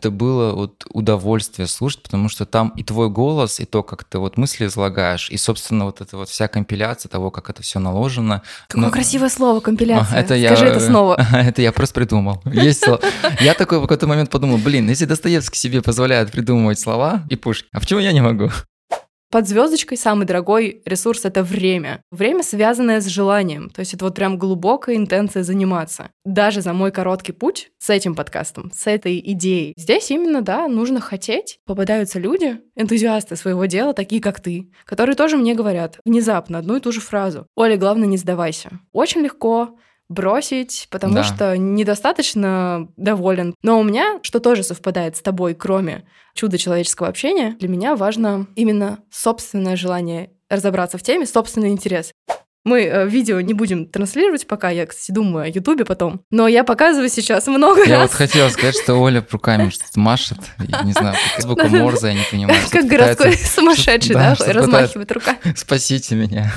это было вот удовольствие слушать, потому что там и твой голос, и то, как ты вот мысли излагаешь, и, собственно, вот эта вот вся компиляция того, как это все наложено. Какое Ну, красивое слово компиляция. это Скажи я, это снова. Это я просто придумал. Есть слово. Я такой в какой-то момент подумал, блин, если Достоевский себе позволяет придумывать слова и Пушкин, а почему я не могу? Под звездочкой самый дорогой ресурс это время. Время, связанное с желанием. То есть это вот прям глубокая интенция заниматься. Даже за мой короткий путь с этим подкастом, с этой идеей. Здесь именно, да, нужно хотеть. Попадаются люди, энтузиасты своего дела, такие как ты, которые тоже мне говорят внезапно одну и ту же фразу. Оля, главное, не сдавайся. Очень легко бросить, потому Да. что недостаточно доволен. Но у меня, что тоже совпадает с тобой, кроме чуда человеческого общения, для меня важно именно собственное желание разобраться в теме, собственный интерес. Мы э, видео не будем транслировать пока, я, кстати, думаю о Ютубе потом. Но я показываю сейчас много Я раз, вот хотел сказать, что Оля руками что-то машет, и, не знаю, как звука. Морзе, я не понимаю. как городской сумасшедший, да, размахивает руками. Спасите меня.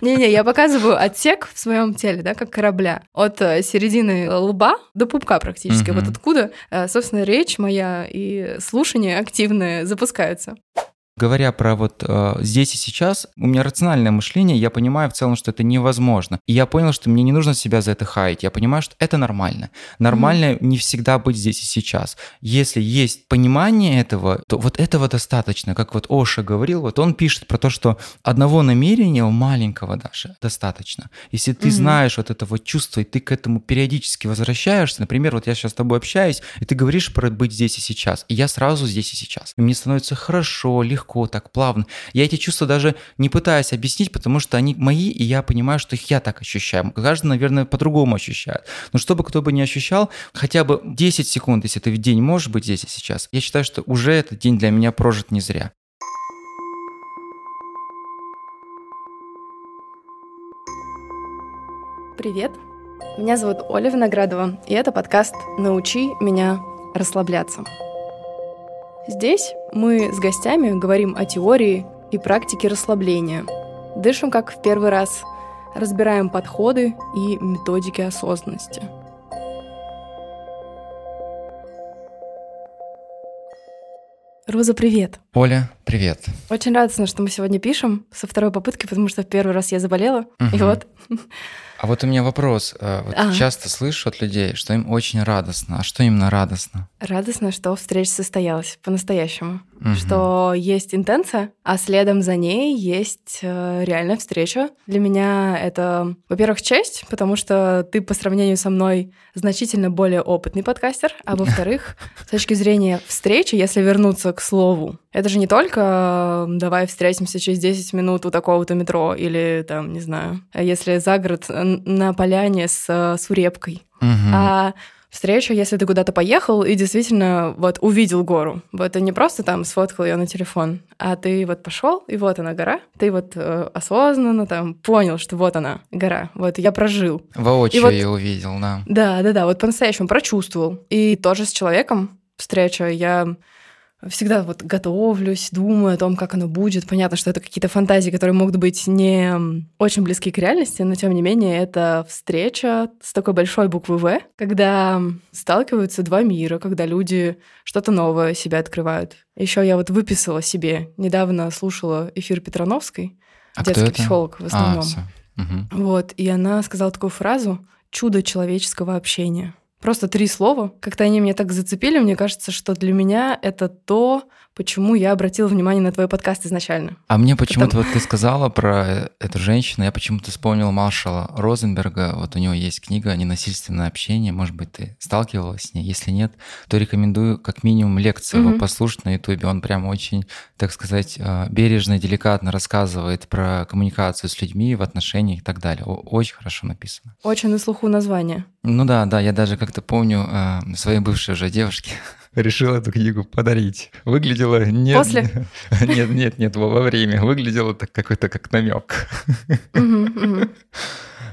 Не-не, я показываю отсек в своем теле, да, как корабля. От э, середины лба до пупка практически. Вот откуда, э, собственно, речь моя и слушание активное запускаются. Говоря про вот э, здесь и сейчас, у меня рациональное мышление, я понимаю в целом, что это невозможно. И я понял, что мне не нужно себя за это хаять. Я понимаю, что это нормально. Нормально не всегда быть здесь и сейчас. Если есть понимание этого, то вот этого достаточно. Как вот Оша говорил, вот он пишет про то, что одного намерения, маленького даже, достаточно. Если ты Мгм. знаешь вот это вот чувство, и ты к этому периодически возвращаешься, например, вот я сейчас с тобой общаюсь, и ты говоришь про быть здесь и сейчас, и я сразу здесь и сейчас. И мне становится хорошо, легко, так плавно. Я эти чувства даже не пытаюсь объяснить, потому что они мои, и я понимаю, что их я так ощущаю. Каждый, наверное, по-другому ощущает. Но чтобы кто бы не ощущал, хотя бы 10 секунд, если ты в день можешь быть здесь и сейчас, я считаю, что уже этот день для меня прожит не зря. Привет, меня зовут Оля Виноградова, и это подкаст «Научи меня расслабляться». Здесь мы с гостями говорим о теории и практике расслабления. Дышим как в первый раз, разбираем подходы и методики осознанности. Роза, привет! Оля, привет. Очень радостно, что мы сегодня пишем со второй попытки, потому что в первый раз я заболела. И Мгм. вот А вот у меня вопрос. Э, Вот Ага. Часто слышу от людей, что им очень радостно. А что именно радостно? радостно, что встреча состоялась по-настоящему. Мгм. Что есть интенция, а следом за ней есть э, реальная встреча. Для меня это, во-первых, честь, потому что ты по сравнению со мной значительно более опытный подкастер, а во-вторых, с точки зрения встречи, если вернуться к слову, это же не только давай встретимся через 10 минут у такого-то метро или там, не знаю, если за город на поляне с, э, с урепкой. Мгм. А встреча, если ты куда-то поехал и действительно вот увидел гору. Вот ты не просто там сфоткал ее на телефон, а ты вот пошел, и вот она гора. Ты вот э, осознанно там понял, что вот она гора. Вот я прожил. Воочию и вот- я увидел, да. Да, да, да, вот по-настоящему прочувствовал. И тоже с человеком встреча. Я всегда вот готовлюсь, думаю о том, как оно будет. Понятно, что это какие-то фантазии, которые могут быть не очень близки к реальности, но тем не менее это встреча с такой большой буквы «В», когда сталкиваются два мира, когда люди что-то новое себя открывают. Еще я вот выписала себе, недавно слушала эфир Петрановской, А детский психолог в А, основном. всё. Мгм. Вот, и она сказала такую фразу «чудо человеческого общения». Просто три слова. Как-то они меня так зацепили, мне кажется, что для меня это то, почему я обратила внимание на твой подкаст изначально. А мне почему-то вот ты сказала про эту женщину, я почему-то вспомнил Маршала Розенберга, вот у него есть книга «Ненасильственное общение», может быть, ты сталкивалась с ней, если нет, то рекомендую как минимум лекцию его послушать на ютубе, он прям очень, так сказать, э, бережно и деликатно рассказывает про коммуникацию с людьми в отношениях и так далее, очень хорошо написано. Очень на слуху название. Ну да, да, я даже как-то помню э, своей бывшей уже девушке решил эту книгу подарить. Выглядело нет, После? нет, нет, нет, во время. Выглядело так какой-то как намек.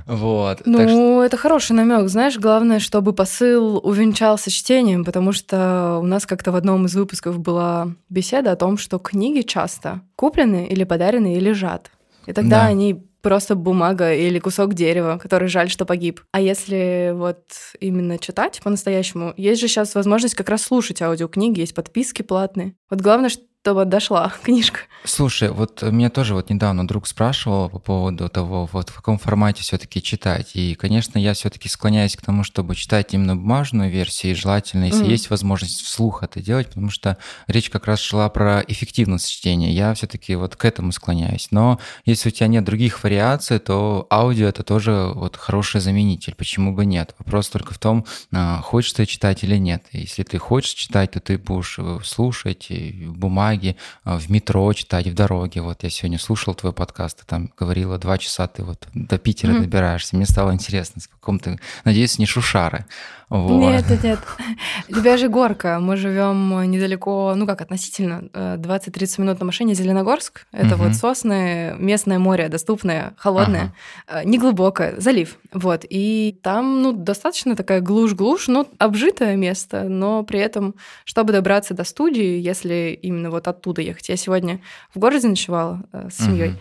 Вот. Ну, так что- это хороший намек. Знаешь, главное, чтобы посыл увенчался чтением, потому что у нас как-то в одном из выпусков была беседа о том, что книги часто куплены или подарены и лежат. И тогда Да. они просто бумага или кусок дерева, который жаль, что погиб. А если вот именно читать по-настоящему, есть же сейчас возможность как раз слушать аудиокниги, есть подписки платные. Вот главное, чтобы дошла книжка. Слушай, вот меня тоже вот недавно друг спрашивал по поводу того, вот в каком формате все-таки читать. И, конечно, я все-таки склоняюсь к тому, чтобы читать именно бумажную версию, и желательно, если mm. есть возможность вслух это делать, потому что речь как раз шла про эффективность чтения. Я все-таки вот к этому склоняюсь. Но если у тебя нет других вариаций, то аудио это тоже вот хороший заменитель. Почему бы нет? Вопрос только в том, а, хочешь ты читать или нет. Если ты хочешь читать, то ты будешь э, слушать в бумаге, а, в метро читать, в дороге. Вот я сегодня слушал твой подкаст, ты там говорила, два часа ты вот до Питера mm-hmm. добираешься. Мне стало интересно, с каком ты, надеюсь, не шушары. Вот. Нет, нет, нет. Любяжья горка. Мы живем недалеко, ну как относительно, 20-30 э, минут на машине Зеленогорск. Это угу. вот сосны, местное море, доступное, холодное, ага. Э, неглубокое, залив. Вот. И там, ну, достаточно такая глушь-глушь, ну, обжитое место, но при этом, чтобы добраться до студии, если именно вот оттуда ехать. Я сегодня в городе ночевала э, с семьей. Угу.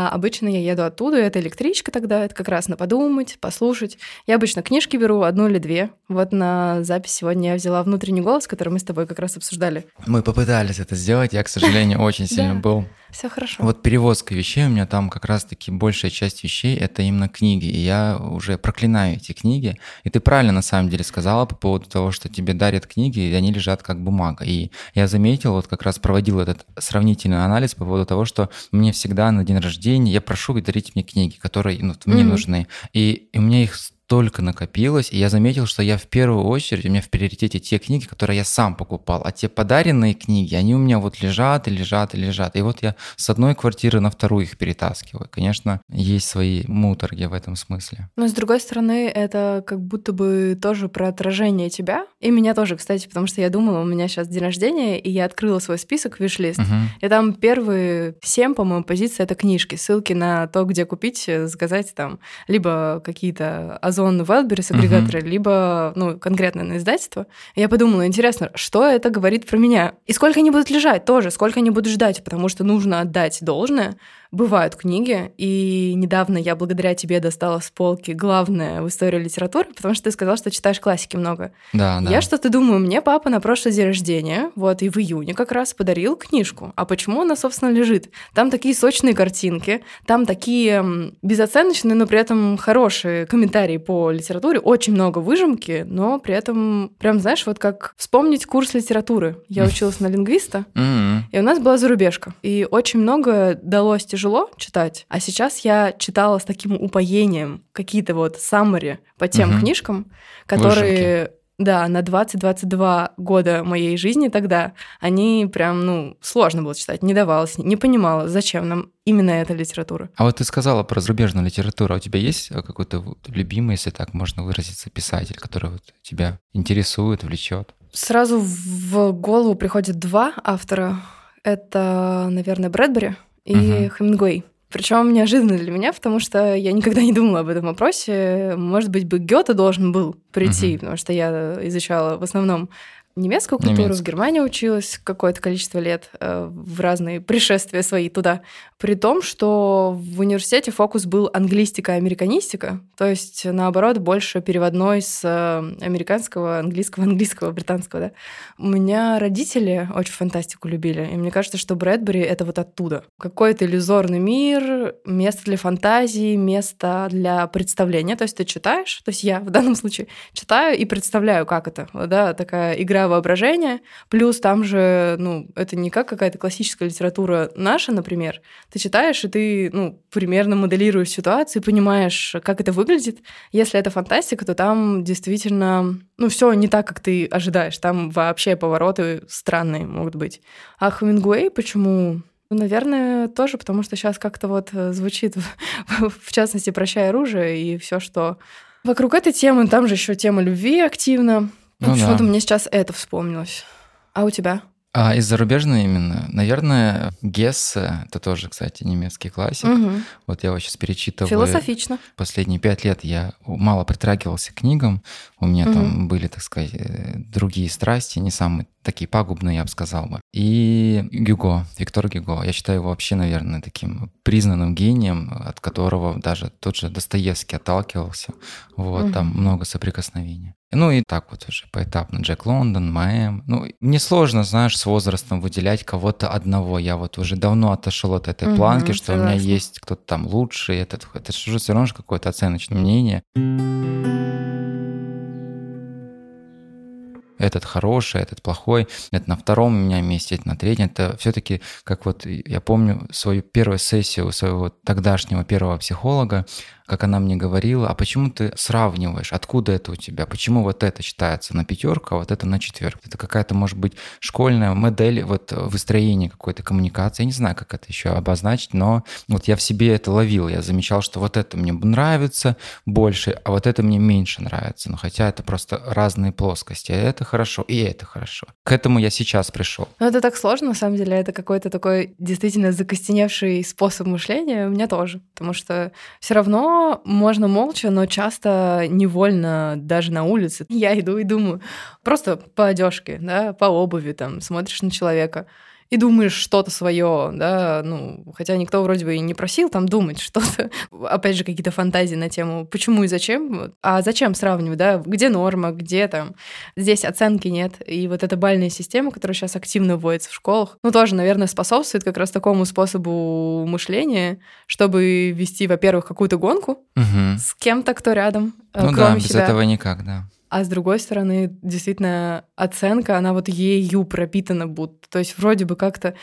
А обычно я еду оттуда, это электричка тогда, это как раз на подумать, послушать. Я обычно книжки беру, одну или две. Вот на запись сегодня я взяла «Внутренний голос», который мы с тобой как раз обсуждали. Мы попытались это сделать, я, к сожалению, очень сильно был все хорошо. Вот перевозка вещей у меня там как раз-таки большая часть вещей это именно книги, и я уже проклинаю эти книги. И ты правильно на самом деле сказала по поводу того, что тебе дарят книги, и они лежат как бумага. И я заметил, вот как раз проводил этот сравнительный анализ по поводу того, что мне всегда на день рождения я прошу дарить мне книги, которые ну, мне mm-hmm. нужны. И, и у меня их столько накопилось, и я заметил, что я в первую очередь, у меня в приоритете те книги, которые я сам покупал, а те подаренные книги, они у меня вот лежат и лежат и лежат. И вот я с одной квартиры на вторую их перетаскиваю. Конечно, есть свои муторги в этом смысле. Но с другой стороны, это как будто бы тоже про отражение тебя. И меня тоже, кстати, потому что я думала, у меня сейчас день рождения, и я открыла свой список, виш-лист. Угу. И там первые семь, по-моему, позиции — это книжки, ссылки на то, где купить, заказать там либо какие-то Amazon Wildberries агрегаторы, uh-huh. либо ну, конкретно на издательство. я подумала, интересно, что это говорит про меня? И сколько они будут лежать тоже, сколько они будут ждать, потому что нужно отдать должное бывают книги, и недавно я благодаря тебе достала с полки главное в истории литературы, потому что ты сказал, что читаешь классики много. Да, да. Я что-то думаю, мне папа на прошлый день рождения, вот, и в июне как раз подарил книжку. А почему она, собственно, лежит? Там такие сочные картинки, там такие безоценочные, но при этом хорошие комментарии по литературе, очень много выжимки, но при этом, прям, знаешь, вот как вспомнить курс литературы. Я училась на лингвиста, и у нас была зарубежка. И очень много далось тяжело читать, а сейчас я читала с таким упоением какие-то вот саммари по тем угу. книжкам, которые... Выжимки. Да, на 20-22 года моей жизни тогда они прям, ну, сложно было читать, не давалось, не понимала, зачем нам именно эта литература. А вот ты сказала про зарубежную литературу. А у тебя есть какой-то любимый, если так можно выразиться, писатель, который вот тебя интересует, влечет? Сразу в голову приходят два автора. Это, наверное, Брэдбери и угу. Хемингуэй. Причем неожиданно для меня, потому что я никогда не думала об этом вопросе. Может быть, бы Гёте должен был прийти, угу. потому что я изучала в основном немецкую культуру, Немецкую. в Германии училась какое-то количество лет э, в разные пришествия свои туда. При том, что в университете фокус был англистика, американистика, то есть, наоборот, больше переводной с э, американского, английского, английского, британского, да. У меня родители очень фантастику любили, и мне кажется, что Брэдбери — это вот оттуда. Какой-то иллюзорный мир, место для фантазии, место для представления. То есть ты читаешь, то есть я в данном случае читаю и представляю, как это, да, такая игра воображения, плюс там же, ну, это не как какая-то классическая литература наша, например, ты читаешь, и ты, ну, примерно моделируешь ситуацию, понимаешь, как это выглядит. Если это фантастика, то там действительно, ну, все не так, как ты ожидаешь. Там вообще повороты странные могут быть. А Хемингуэй почему? Ну, наверное, тоже, потому что сейчас как-то вот э, звучит, в частности, «Прощай оружие» и все, что вокруг этой темы. Там же еще тема любви активна. Ну, почему-то да. мне сейчас это вспомнилось. А у тебя? А из зарубежной именно? Наверное, Гессе, это тоже, кстати, немецкий классик. Угу. Вот я его сейчас перечитываю. Философично. Последние пять лет я мало притрагивался к книгам. У меня Мгм. там были, так сказать, э, другие страсти, не самые такие пагубные, я бы сказал бы. И Гюго, Виктор Гюго. Я считаю его вообще, наверное, таким признанным гением, от которого даже тот же Достоевский отталкивался. Вот, там Мгм. много соприкосновений. Ну и так вот уже поэтапно. Джек Лондон, Маэм. Ну, мне сложно, знаешь, с возрастом выделять кого-то одного. Я вот уже давно отошел от этой Мгм, планки, что у меня согласна. есть кто-то там лучший. Этот, это же все равно какое-то оценочное мнение. Этот хороший, этот плохой, это на втором у меня месте, это на третьем. Это все-таки, как вот я помню свою первую сессию у своего тогдашнего первого психолога, как она мне говорила, а почему ты сравниваешь, откуда это у тебя, почему вот это считается на пятерку, а вот это на четверку. Это какая-то, может быть, школьная модель вот выстроения какой-то коммуникации. Я не знаю, как это еще обозначить, но вот я в себе это ловил, я замечал, что вот это мне нравится больше, а вот это мне меньше нравится. Но хотя это просто разные плоскости. А это хорошо, и это хорошо. К этому я сейчас пришел. Ну, это так сложно, на самом деле. Это какой-то такой действительно закостеневший способ мышления. У меня тоже. Потому что все равно можно молча, но часто невольно даже на улице. Я иду и думаю, просто по одежке, да, по обуви, там, смотришь на человека и думаешь что-то свое, да, ну, хотя никто вроде бы и не просил там думать что-то. Опять же, какие-то фантазии на тему, почему и зачем. А зачем сравнивать, да, где норма, где там, здесь оценки нет. И вот эта бальная система, которая сейчас активно вводится в школах, ну, тоже, наверное, способствует как раз такому способу мышления, чтобы вести, во-первых, какую-то гонку Угу. с кем-то, кто рядом, э, Ну да, кроме без себя. этого никак, да. А с другой стороны, действительно, оценка, она вот ею пропитана будто. То есть вроде бы как-то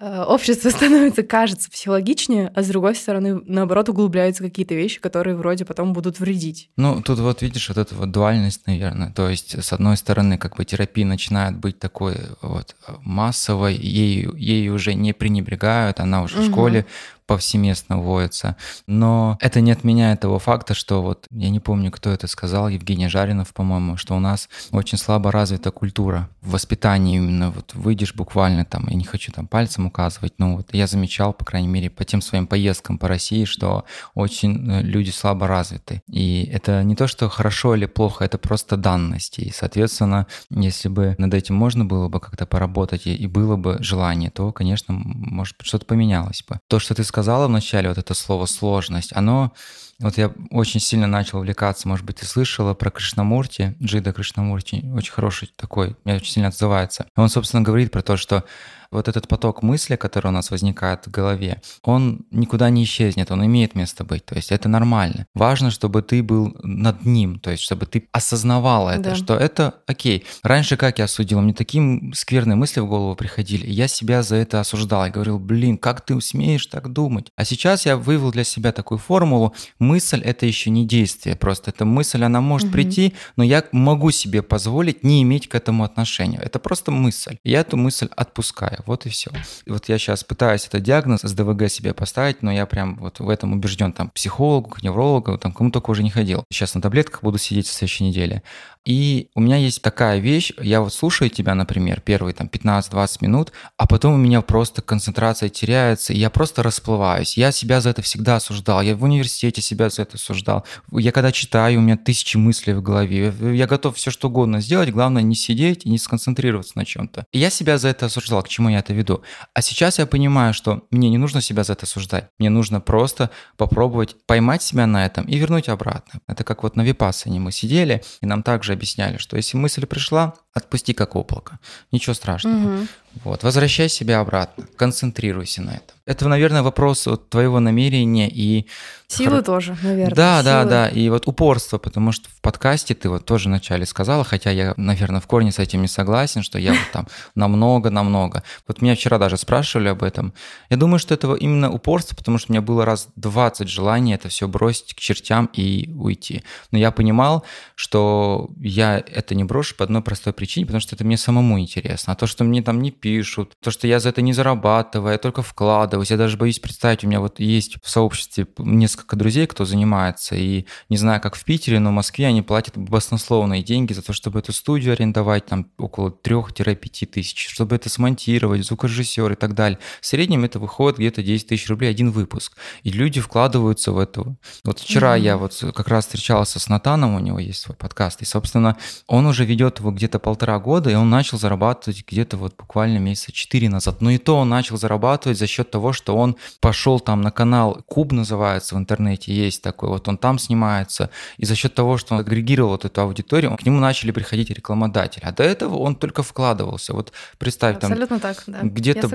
э, общество становится, кажется, психологичнее, а с другой стороны, наоборот, углубляются какие-то вещи, которые вроде потом будут вредить. Ну, тут вот видишь, вот эта вот дуальность, наверное. То есть, с одной стороны, как бы терапия начинает быть такой вот массовой, ею, ею уже не пренебрегают, она уже в Мгм. школе повсеместно вводится. Но это не отменяет того факта, что вот, я не помню, кто это сказал, Евгений Жаринов, по-моему, что у нас очень слабо развита культура в воспитании именно. Вот выйдешь буквально там, я не хочу там пальцем указывать, но вот я замечал, по крайней мере, по тем своим поездкам по России, что очень э, люди слабо развиты. И это не то, что хорошо или плохо, это просто данности. И, соответственно, если бы над этим можно было бы как-то поработать и, и было бы желание, то, конечно, может что-то поменялось бы. То, что ты сказала вначале, вот это слово «сложность», оно вот я очень сильно начал увлекаться, может быть, ты слышала про Кришнамурти, Джида Кришнамурти, очень хороший такой, мне очень сильно отзывается. Он, собственно, говорит про то, что вот этот поток мысли, который у нас возникает в голове, он никуда не исчезнет, он имеет место быть, то есть это нормально. Важно, чтобы ты был над ним, то есть чтобы ты осознавал это, Да. что это окей. Раньше как я осудил? Мне такие скверные мысли в голову приходили, и я себя за это осуждал. Я говорил, блин, как ты смеешь так думать? А сейчас я вывел для себя такую формулу, мысль это еще не действие, просто эта мысль, она может Мгм. прийти, но я могу себе позволить не иметь к этому отношения. Это просто мысль. Я эту мысль отпускаю. Вот и все. И вот я сейчас пытаюсь этот диагноз с ДВГ себе поставить, но я прям вот в этом убежден. Там психологу, к неврологу, там кому только уже не ходил. Сейчас на таблетках буду сидеть в следующей неделе. И у меня есть такая вещь, я вот слушаю тебя, например, первые там 15-20 минут, а потом у меня просто концентрация теряется, и я просто расплываюсь. Я себя за это всегда осуждал, я в университете себя за это осуждал. Я когда читаю, у меня тысячи мыслей в голове. Я готов все что угодно сделать, главное не сидеть и не сконцентрироваться на чем-то. И я себя за это осуждал, к чему я это веду. А сейчас я понимаю, что мне не нужно себя за это осуждать. Мне нужно просто попробовать поймать себя на этом и вернуть обратно. Это как вот на випассане мы сидели, и нам также объясняли, что если мысль пришла, отпусти как облако. Ничего страшного. Мгм. Вот, возвращай себя обратно, концентрируйся на этом. Это, наверное, вопрос вот твоего намерения и... Силы Хор- тоже, наверное. Да, да, силы. да, и вот упорство, потому что в подкасте ты вот тоже вначале сказала, хотя я, наверное, в корне с этим не согласен, что я вот там намного-намного. Вот меня вчера даже спрашивали об этом. Я думаю, что это именно упорство, потому что у меня было раз 20 желаний это все бросить к чертям и уйти. Но я понимал, что я это не брошу по одной простой причине, потому что это мне самому интересно. А то, что мне там не пишут, то, что я за это не зарабатываю, я только вкладываюсь, я даже боюсь представить, у меня вот есть в сообществе несколько друзей, кто занимается, и не знаю, как в Питере, но в Москве они платят баснословные деньги за то, чтобы эту студию арендовать, там около 3-5 тысяч, чтобы это смонтировать, звукорежиссер и так далее. В среднем это выходит где-то 10 тысяч рублей один выпуск. И люди вкладываются в это. Вот вчера mm-hmm. я вот как раз встречался с Натаном, у него есть свой подкаст, и, собственно, он уже ведет его где-то полтора года, и он начал зарабатывать где-то вот буквально месяца 4 назад. Но и то он начал зарабатывать за счет того, что он пошел там на канал Куб называется в интернете, есть такой, вот он там снимается, и за счет того, что он агрегировал вот эту аудиторию, к нему начали приходить рекламодатели. А до этого он только вкладывался. Вот представь, Абсолютно там так, да. где-то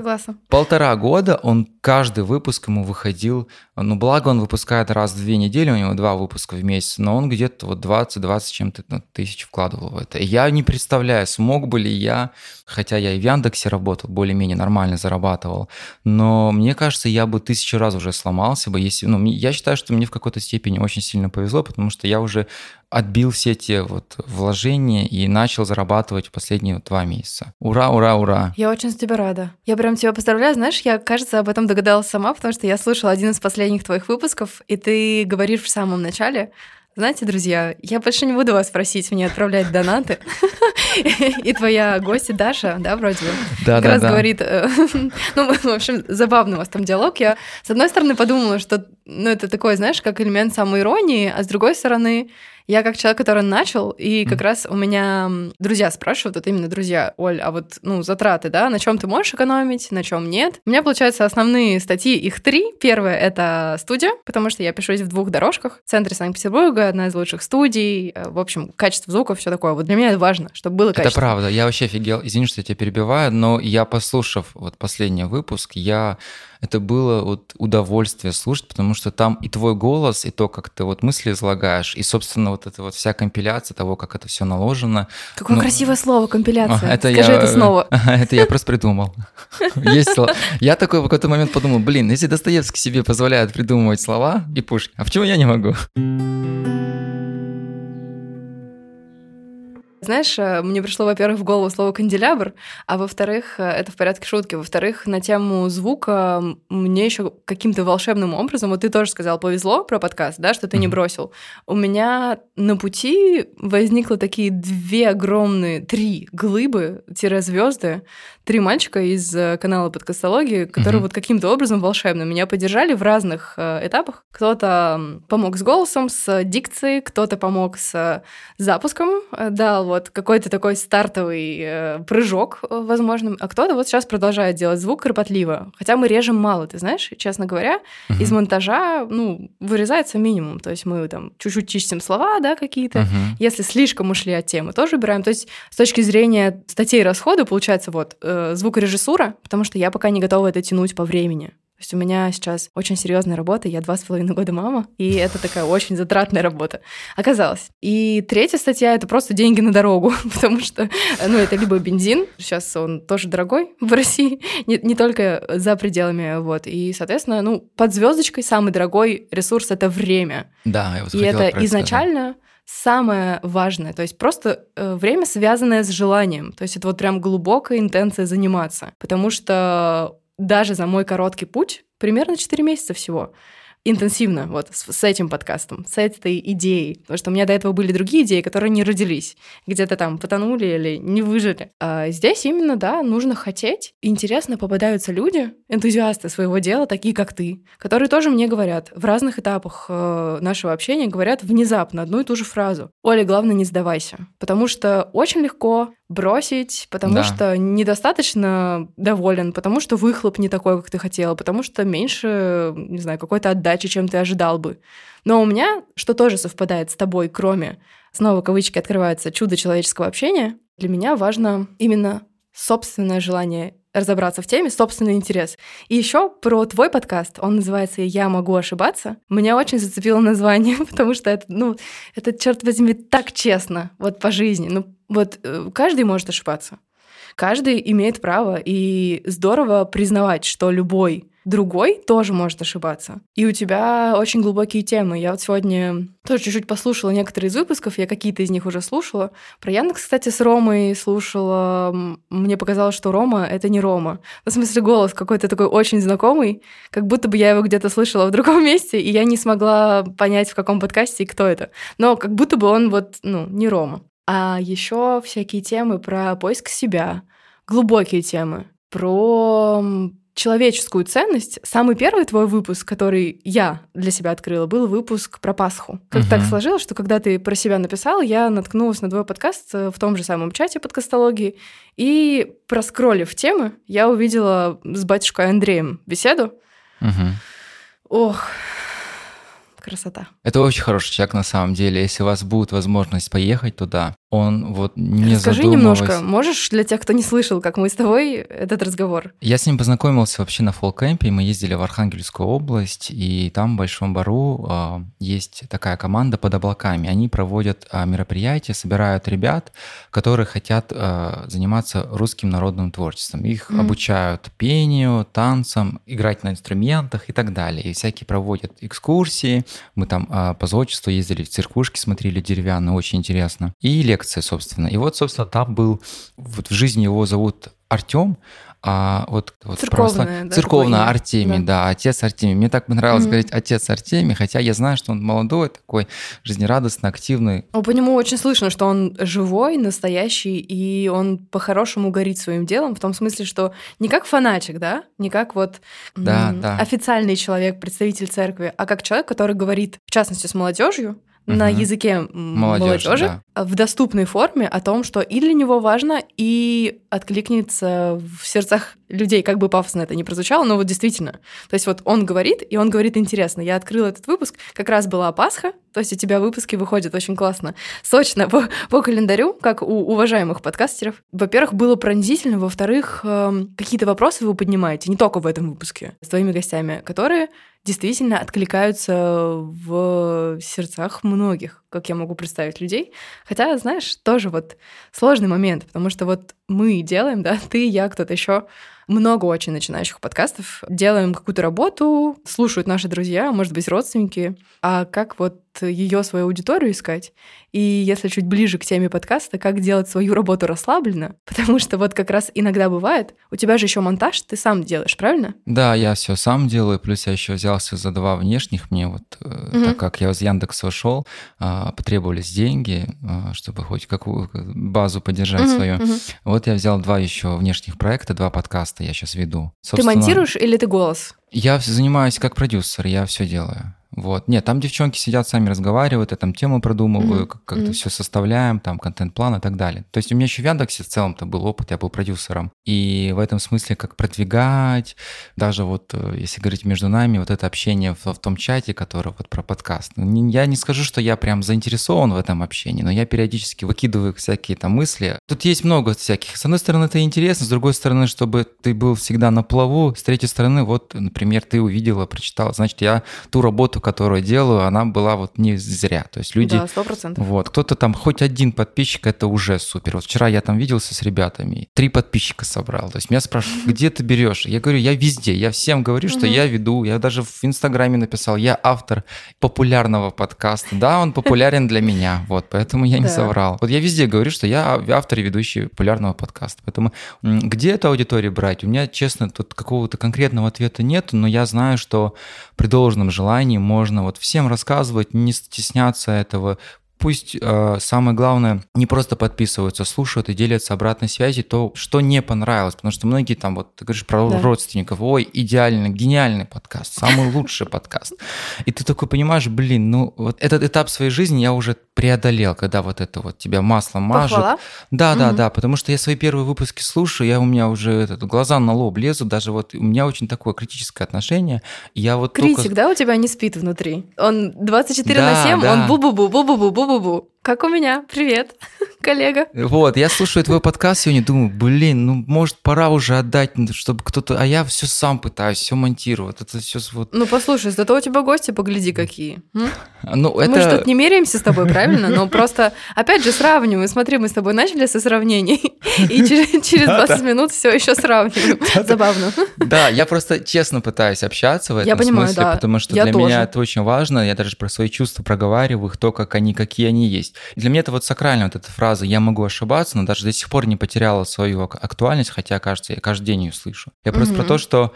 полтора года он каждый выпуск ему выходил, ну благо он выпускает раз в две недели, у него два выпуска в месяц, но он где-то вот 20-20 чем-то ну, тысяч вкладывал в это. Я не представляю, смог бы ли я, хотя я и в Яндексе работал, более-менее нормально зарабатывал, но мне кажется, я бы тысячу раз уже сломался бы, если, ну, я считаю, что мне в какой-то степени очень сильно повезло, потому что я уже отбил все те вот вложения и начал зарабатывать последние два месяца. Ура, ура, ура! Я очень за тебя рада. Я прям тебя поздравляю. Знаешь, я, кажется, об этом догадалась сама, потому что я слушала один из последних твоих выпусков, и ты говоришь в самом начале, знаете, друзья, я больше не буду вас просить мне отправлять донаты. И твоя гостья Даша, да, вроде бы, да, как да, раз да. говорит, э, ну, в общем, забавный у вас там диалог. Я, с одной стороны, подумала, что, ну, это такой, знаешь, как элемент самоиронии, а с другой стороны, я как человек, который начал, и как mm. раз у меня друзья спрашивают, вот именно друзья, Оль, а вот, ну, затраты, да, на чем ты можешь экономить, на чем нет. У меня, получается, основные статьи, их три. Первое — это студия, потому что я пишусь в двух дорожках. В центре Санкт-Петербурга, одна из лучших студий. Э, в общем, качество звука, все такое. Вот для меня это важно, чтобы было качество. Это правда. Я вообще офигел. Извини, что я тебя перебиваю, но я, послушав вот последний выпуск, я это было вот удовольствие слушать, потому что там и твой голос, и то, как ты вот мысли излагаешь, и, собственно, вот эта вот вся компиляция того, как это все наложено. Какое ну, красивое слово компиляция. Это Скажи я, это снова. Это я просто придумал. Есть. Я такой в какой-то момент подумал, блин, если Достоевский себе позволяет придумывать слова и Пушкин, а почему я не могу? Знаешь, э, мне пришло, во-первых, в голову слово канделябр, а во-вторых, э, это в порядке шутки, во-вторых, на тему звука мне еще каким-то волшебным образом, вот ты тоже сказал, повезло про подкаст, да, что ты не бросил. У меня на пути возникло такие две огромные, три глыбы-звезды, три мальчика из э, канала подкастологии, которые вот каким-то образом волшебно меня поддержали в разных этапах. Кто-то помог с голосом, с дикцией, кто-то помог с запуском, дал вот какой-то такой стартовый э, прыжок, э, возможно, а кто-то вот сейчас продолжает делать звук кропотливо. Хотя мы режем мало, ты знаешь, честно говоря, uh-huh. из монтажа, ну, вырезается минимум. То есть мы там чуть-чуть чистим слова, да, какие-то. Uh-huh. Если слишком ушли от темы, тоже убираем. То есть с точки зрения статей расхода, получается вот э, звукорежиссура, потому что я пока не готова это тянуть по времени. То есть у меня сейчас очень серьезная работа, я два с половиной года мама, и это такая очень затратная работа оказалось. И третья статья — это просто деньги на дорогу, потому что, ну, это либо бензин, сейчас он тоже дорогой в России, не, не только за пределами, вот. И, соответственно, ну, под звездочкой самый дорогой ресурс — это время. Да, я вот И это изначально самое важное. То есть просто э, время, связанное с желанием. То есть это вот прям глубокая интенция заниматься. Потому что даже за мой короткий путь, примерно 4 месяца всего, интенсивно вот с, с этим подкастом, с этой идеей. Потому что у меня до этого были другие идеи, которые не родились. Где-то там потонули или не выжили. А здесь именно, да, нужно хотеть. Интересно попадаются люди, энтузиасты своего дела, такие как ты, которые тоже мне говорят в разных этапах э, нашего общения, говорят внезапно одну и ту же фразу. Оля, главное, не сдавайся. Потому что очень легко бросить, потому да. что недостаточно доволен, потому что выхлоп не такой, как ты хотела, потому что меньше, не знаю, какой-то отдачи, чем ты ожидал бы. Но у меня, что тоже совпадает с тобой, кроме, снова кавычки открываются, чудо человеческого общения, для меня важно именно собственное желание разобраться в теме, собственный интерес. И еще про твой подкаст. Он называется «Я могу ошибаться». Меня очень зацепило название, потому что это, ну, это, черт возьми, так честно, вот по жизни. Ну, вот э, каждый может ошибаться. Каждый имеет право, и здорово признавать, что любой другой тоже может ошибаться. И у тебя очень глубокие темы. Я вот сегодня тоже чуть-чуть послушала некоторые из выпусков, я какие-то из них уже слушала. Про Яндекс, кстати, с Ромой слушала. Мне показалось, что Рома — это не Рома. В смысле, голос какой-то такой очень знакомый, как будто бы я его где-то слышала в другом месте, и я не смогла понять, в каком подкасте и кто это. Но как будто бы он вот, ну, не Рома. А еще всякие темы про поиск себя, глубокие темы, про человеческую ценность. Самый первый твой выпуск, который я для себя открыла, был выпуск про Пасху. Как угу. так сложилось, что когда ты про себя написал, я наткнулась на твой подкаст э, в том же самом чате подкастологии, и проскролив темы, я увидела с батюшкой Андреем беседу. Угу. Ох, красота. Это очень хороший человек на самом деле. Если у вас будет возможность поехать туда, он вот не Скажи немножко, можешь для тех, кто не слышал, как мы с тобой этот разговор? Я с ним познакомился вообще на фолкэмпе, мы ездили в Архангельскую область, и там в Большом Бару э, есть такая команда под облаками. Они проводят э, мероприятия, собирают ребят, которые хотят э, заниматься русским народным творчеством. Их mm. обучают пению, танцам, играть на инструментах и так далее. И всякие проводят экскурсии. Мы там э, по зодчеству ездили в церквушки, смотрели деревянные, очень интересно. И лекция, собственно. И вот, собственно, там был, вот в жизни его зовут Артем, а вот, вот церковная, да, церковная Артемий, да. да, отец Артемий. Мне так понравилось mm-hmm. говорить отец Артемий, хотя я знаю, что он молодой, такой жизнерадостный, активный. Ну, по нему очень слышно, что он живой, настоящий, и он по-хорошему горит своим делом, в том смысле, что не как фанатик, да, не как вот да, м- да. официальный человек, представитель церкви, а как человек, который говорит, в частности, с молодежью, угу. на языке молодежи, молодежи да. в доступной форме о том, что и для него важно, и откликнется в сердцах людей, как бы пафосно это не прозвучало, но вот действительно. То есть вот он говорит, и он говорит интересно. Я открыла этот выпуск, как раз была Пасха, то есть у тебя выпуски выходят очень классно, сочно по, по календарю, как у уважаемых подкастеров. Во-первых, было пронзительно, во-вторых, э, какие-то вопросы вы поднимаете, не только в этом выпуске, с твоими гостями, которые действительно откликаются в сердцах многих, как я могу представить людей. Хотя, знаешь, тоже вот сложный момент, потому что вот мы делаем, да, ты, я, кто-то еще, много очень начинающих подкастов, делаем какую-то работу, слушают наши друзья, может быть, родственники, а как вот ее свою аудиторию искать. И если чуть ближе к теме подкаста, как делать свою работу расслабленно, потому что вот как раз иногда бывает, у тебя же еще монтаж ты сам делаешь, правильно? Да, я все сам делаю, плюс я еще взялся за два внешних мне, вот угу. так как я из Яндекса ушел, а, потребовались деньги, а, чтобы хоть какую базу поддержать угу, свою. Угу. Вот я взял два еще внешних проекта, два подкаста я сейчас веду. Собственно, ты монтируешь или ты голос? Я занимаюсь как продюсер, я все делаю. Вот. Нет, там девчонки сидят, сами разговаривают, я там тему продумываю, mm-hmm. как- как-то mm-hmm. все составляем, там контент-план и так далее. То есть у меня еще в Яндексе в целом-то был опыт, я был продюсером. И в этом смысле, как продвигать, даже вот, э, если говорить между нами, вот это общение в, в том чате, который вот про подкаст. Ну, я не скажу, что я прям заинтересован в этом общении, но я периодически выкидываю всякие там мысли. Тут есть много всяких. С одной стороны, это интересно, с другой стороны, чтобы ты был всегда на плаву, с третьей стороны, вот, например, ты увидела, прочитала, значит, я ту работу, которую делаю, она была вот не зря. То есть люди... Да, сто процентов. Вот, кто-то там, хоть один подписчик, это уже супер. Вот вчера я там виделся с ребятами, три подписчика собрал. То есть меня спрашивают, где ты берешь? Я говорю, я везде. Я всем говорю, что я веду. Я даже в Инстаграме написал, я автор популярного подкаста. Да, он популярен для меня. Вот, поэтому я не соврал. Вот я везде говорю, что я автор и ведущий популярного подкаста. Поэтому где эту аудиторию брать? У меня, честно, тут какого-то конкретного ответа нет, но я знаю, что при должном желании можно вот всем рассказывать, не стесняться этого, Пусть э, самое главное не просто подписываются, слушают и делятся обратной связью, то, что не понравилось. Потому что многие там, вот ты говоришь про да. родственников, ой, идеальный, гениальный подкаст, самый лучший подкаст. И ты такой понимаешь, блин, ну вот этот этап своей жизни я уже преодолел, когда вот это вот тебя маслом мажут. Похвала? Да, да, да, потому что я свои первые выпуски слушаю, я у меня уже этот, глаза на лоб лезут, даже вот у меня очень такое критическое отношение. Я вот Критик, да, у тебя не спит внутри? Он 24 да, на 7, да. он bo, bo, bo. Как у меня. Привет, коллега. Вот, я слушаю твой подкаст сегодня, думаю, блин, ну, может, пора уже отдать, чтобы кто-то... А я все сам пытаюсь, все монтировать. Это все вот... Ну, послушай, зато у тебя гости, погляди, какие. М? Ну, это... Мы же тут не меряемся с тобой, правильно? Но просто, опять же, сравниваем. Смотри, мы с тобой начали со сравнений, и через, через 20 минут все еще сравниваем. Забавно. Да, я просто честно пытаюсь общаться в этом смысле, потому что для меня это очень важно. Я даже про свои чувства проговариваю, их то, как они, какие они есть. И для меня это вот сакральная вот эта фраза «я могу ошибаться», но даже до сих пор не потеряла свою ак- актуальность, хотя, кажется, я каждый день ее слышу. Я просто Мгм. про то, что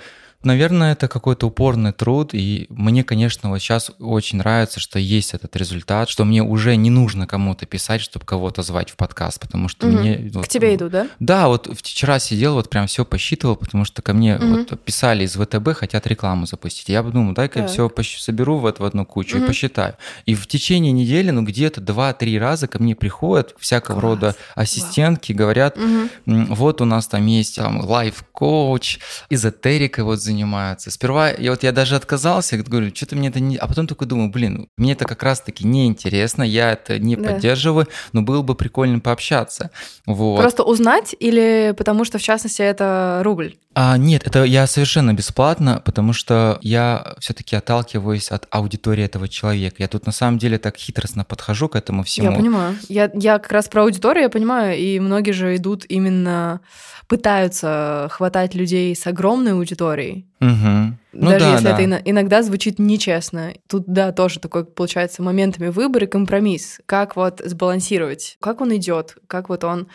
Наверное, это какой-то упорный труд, и мне, конечно, вот сейчас очень нравится, что есть этот результат, что мне уже не нужно кому-то писать, чтобы кого-то звать в подкаст, потому что Мгм. мне... вот, К тебе идут, да? да, вот вчера сидел, вот прям все посчитывал, потому что ко мне Мгм. вот писали из ВТБ, хотят рекламу запустить. Я подумал, дай-ка я Так. все соберу вот в одну кучу и Мгм. посчитаю. И в течение недели, ну где-то 2-3 раза ко мне приходят всякого Класс. рода ассистентки, говорят, Мгм. М, Вот у нас там есть там лайф-коуч, эзотерикой вот занимаются. Сперва я вот я даже отказался, говорю, что-то мне это не... А потом такой думаю, блин, мне это как раз-таки неинтересно, я это не Да. поддерживаю, но было бы прикольно пообщаться. Вот. Просто узнать или потому что, в частности, это рубль? А, нет, это я совершенно бесплатно, потому что я все-таки отталкиваюсь от аудитории этого человека. Я тут на самом деле так хитростно подхожу к этому всему. Я понимаю. Я, я как раз про аудиторию, я понимаю, и многие же идут именно пытаются хватать людей с огромной аудиторией. Мгм. Ну даже да, если да. это ино- иногда звучит нечестно. Тут, да, тоже такой, получается, моментами выбор и компромисс. Как вот сбалансировать, как он идет, как вот он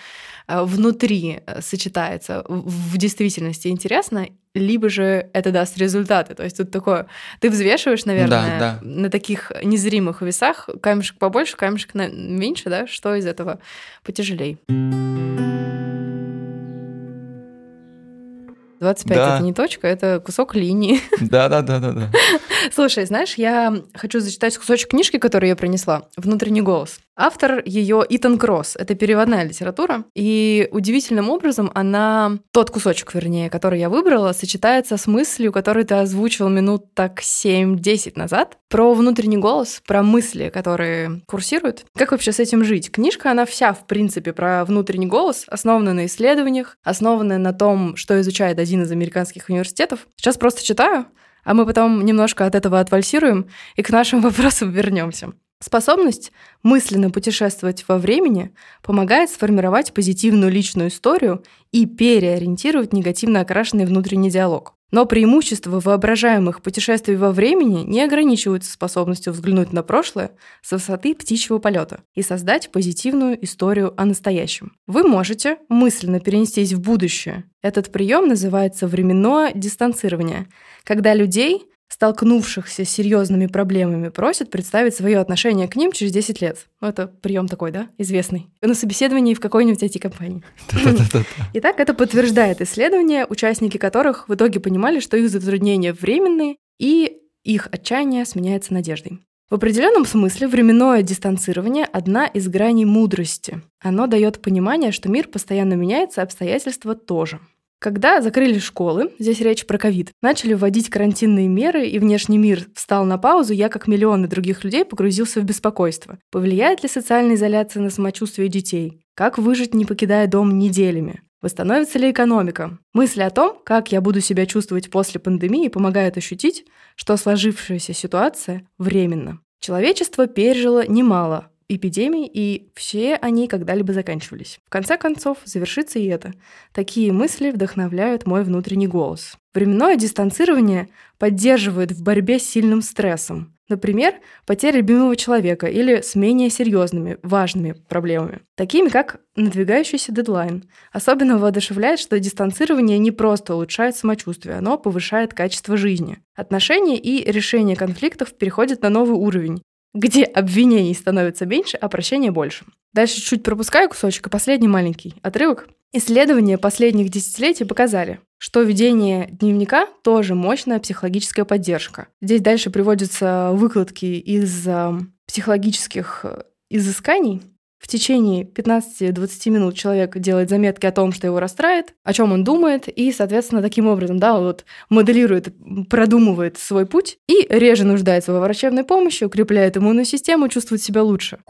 э, внутри э, сочетается. В действительности интересно, либо же это даст результаты. То есть тут такое, ты взвешиваешь, наверное, да. на таких незримых весах, камешек побольше, камешек меньше, да, что из этого потяжелей. 25 Да. это не точка, это кусок линии. Да, да, да, да, да. Слушай, знаешь, я хочу зачитать кусочек книжки, которую я принесла. «Внутренний голос». Автор ее Итан Кросс. Это переводная литература. И удивительным образом она, тот кусочек, вернее, который я выбрала, сочетается с мыслью, которую ты озвучил минут так 7-10 назад, про внутренний голос, про мысли, которые курсируют. Как вообще с этим жить? Книжка, она вся, в принципе, про внутренний голос, основана на исследованиях, основана на том, что изучает один из американских университетов. Сейчас просто читаю, а мы потом немножко от этого отвальсируем и к нашим вопросам вернемся. Способность мысленно путешествовать во времени помогает сформировать позитивную личную историю и переориентировать негативно окрашенный внутренний диалог. Но преимущества воображаемых путешествий во времени не ограничиваются способностью взглянуть на прошлое с высоты птичьего полета и создать позитивную историю о настоящем. Вы можете мысленно перенестись в будущее. Этот прием называется временное дистанцирование, когда людей, столкнувшихся с серьезными проблемами, просят представить свое отношение к ним через 10 лет. Ну, это прием такой, да, известный. На собеседовании в какой-нибудь IT-компании. Итак, это подтверждает исследования, участники которых в итоге понимали, что их затруднения временные, и их отчаяние сменяется надеждой. В определенном смысле временное дистанцирование – одна из граней мудрости. Оно дает понимание, что мир постоянно меняется, обстоятельства тоже. Когда закрыли школы, здесь речь про ковид, начали вводить карантинные меры, и внешний мир встал на паузу, я, как миллионы других людей, погрузился в беспокойство. Повлияет ли социальная изоляция на самочувствие детей? Как выжить, не покидая дом неделями? Восстановится ли экономика? Мысли о том, как я буду себя чувствовать после пандемии, помогают ощутить, что сложившаяся ситуация временна. Человечество пережило немало эпидемий, и все они когда-либо заканчивались. В конце концов, завершится и это. Такие мысли вдохновляют мой внутренний голос. Временное дистанцирование поддерживает в борьбе с сильным стрессом. Например, потеря любимого человека или с менее серьезными, важными проблемами, такими как надвигающийся дедлайн. Особенно воодушевляет, что дистанцирование не просто улучшает самочувствие, оно повышает качество жизни. Отношения и решение конфликтов переходят на новый уровень, где обвинений становится меньше, а прощения больше. Дальше чуть пропускаю кусочек, и последний маленький отрывок. Исследования последних десятилетий показали, что ведение дневника тоже мощная психологическая поддержка. Здесь дальше приводятся выкладки из э, психологических э, изысканий. В течение 15-20 минут человек делает заметки о том, что его расстраивает, о чем он думает, и, соответственно, таким образом, да, вот моделирует, продумывает свой путь и реже нуждается во врачебной помощи, укрепляет иммунную систему, чувствует себя лучше.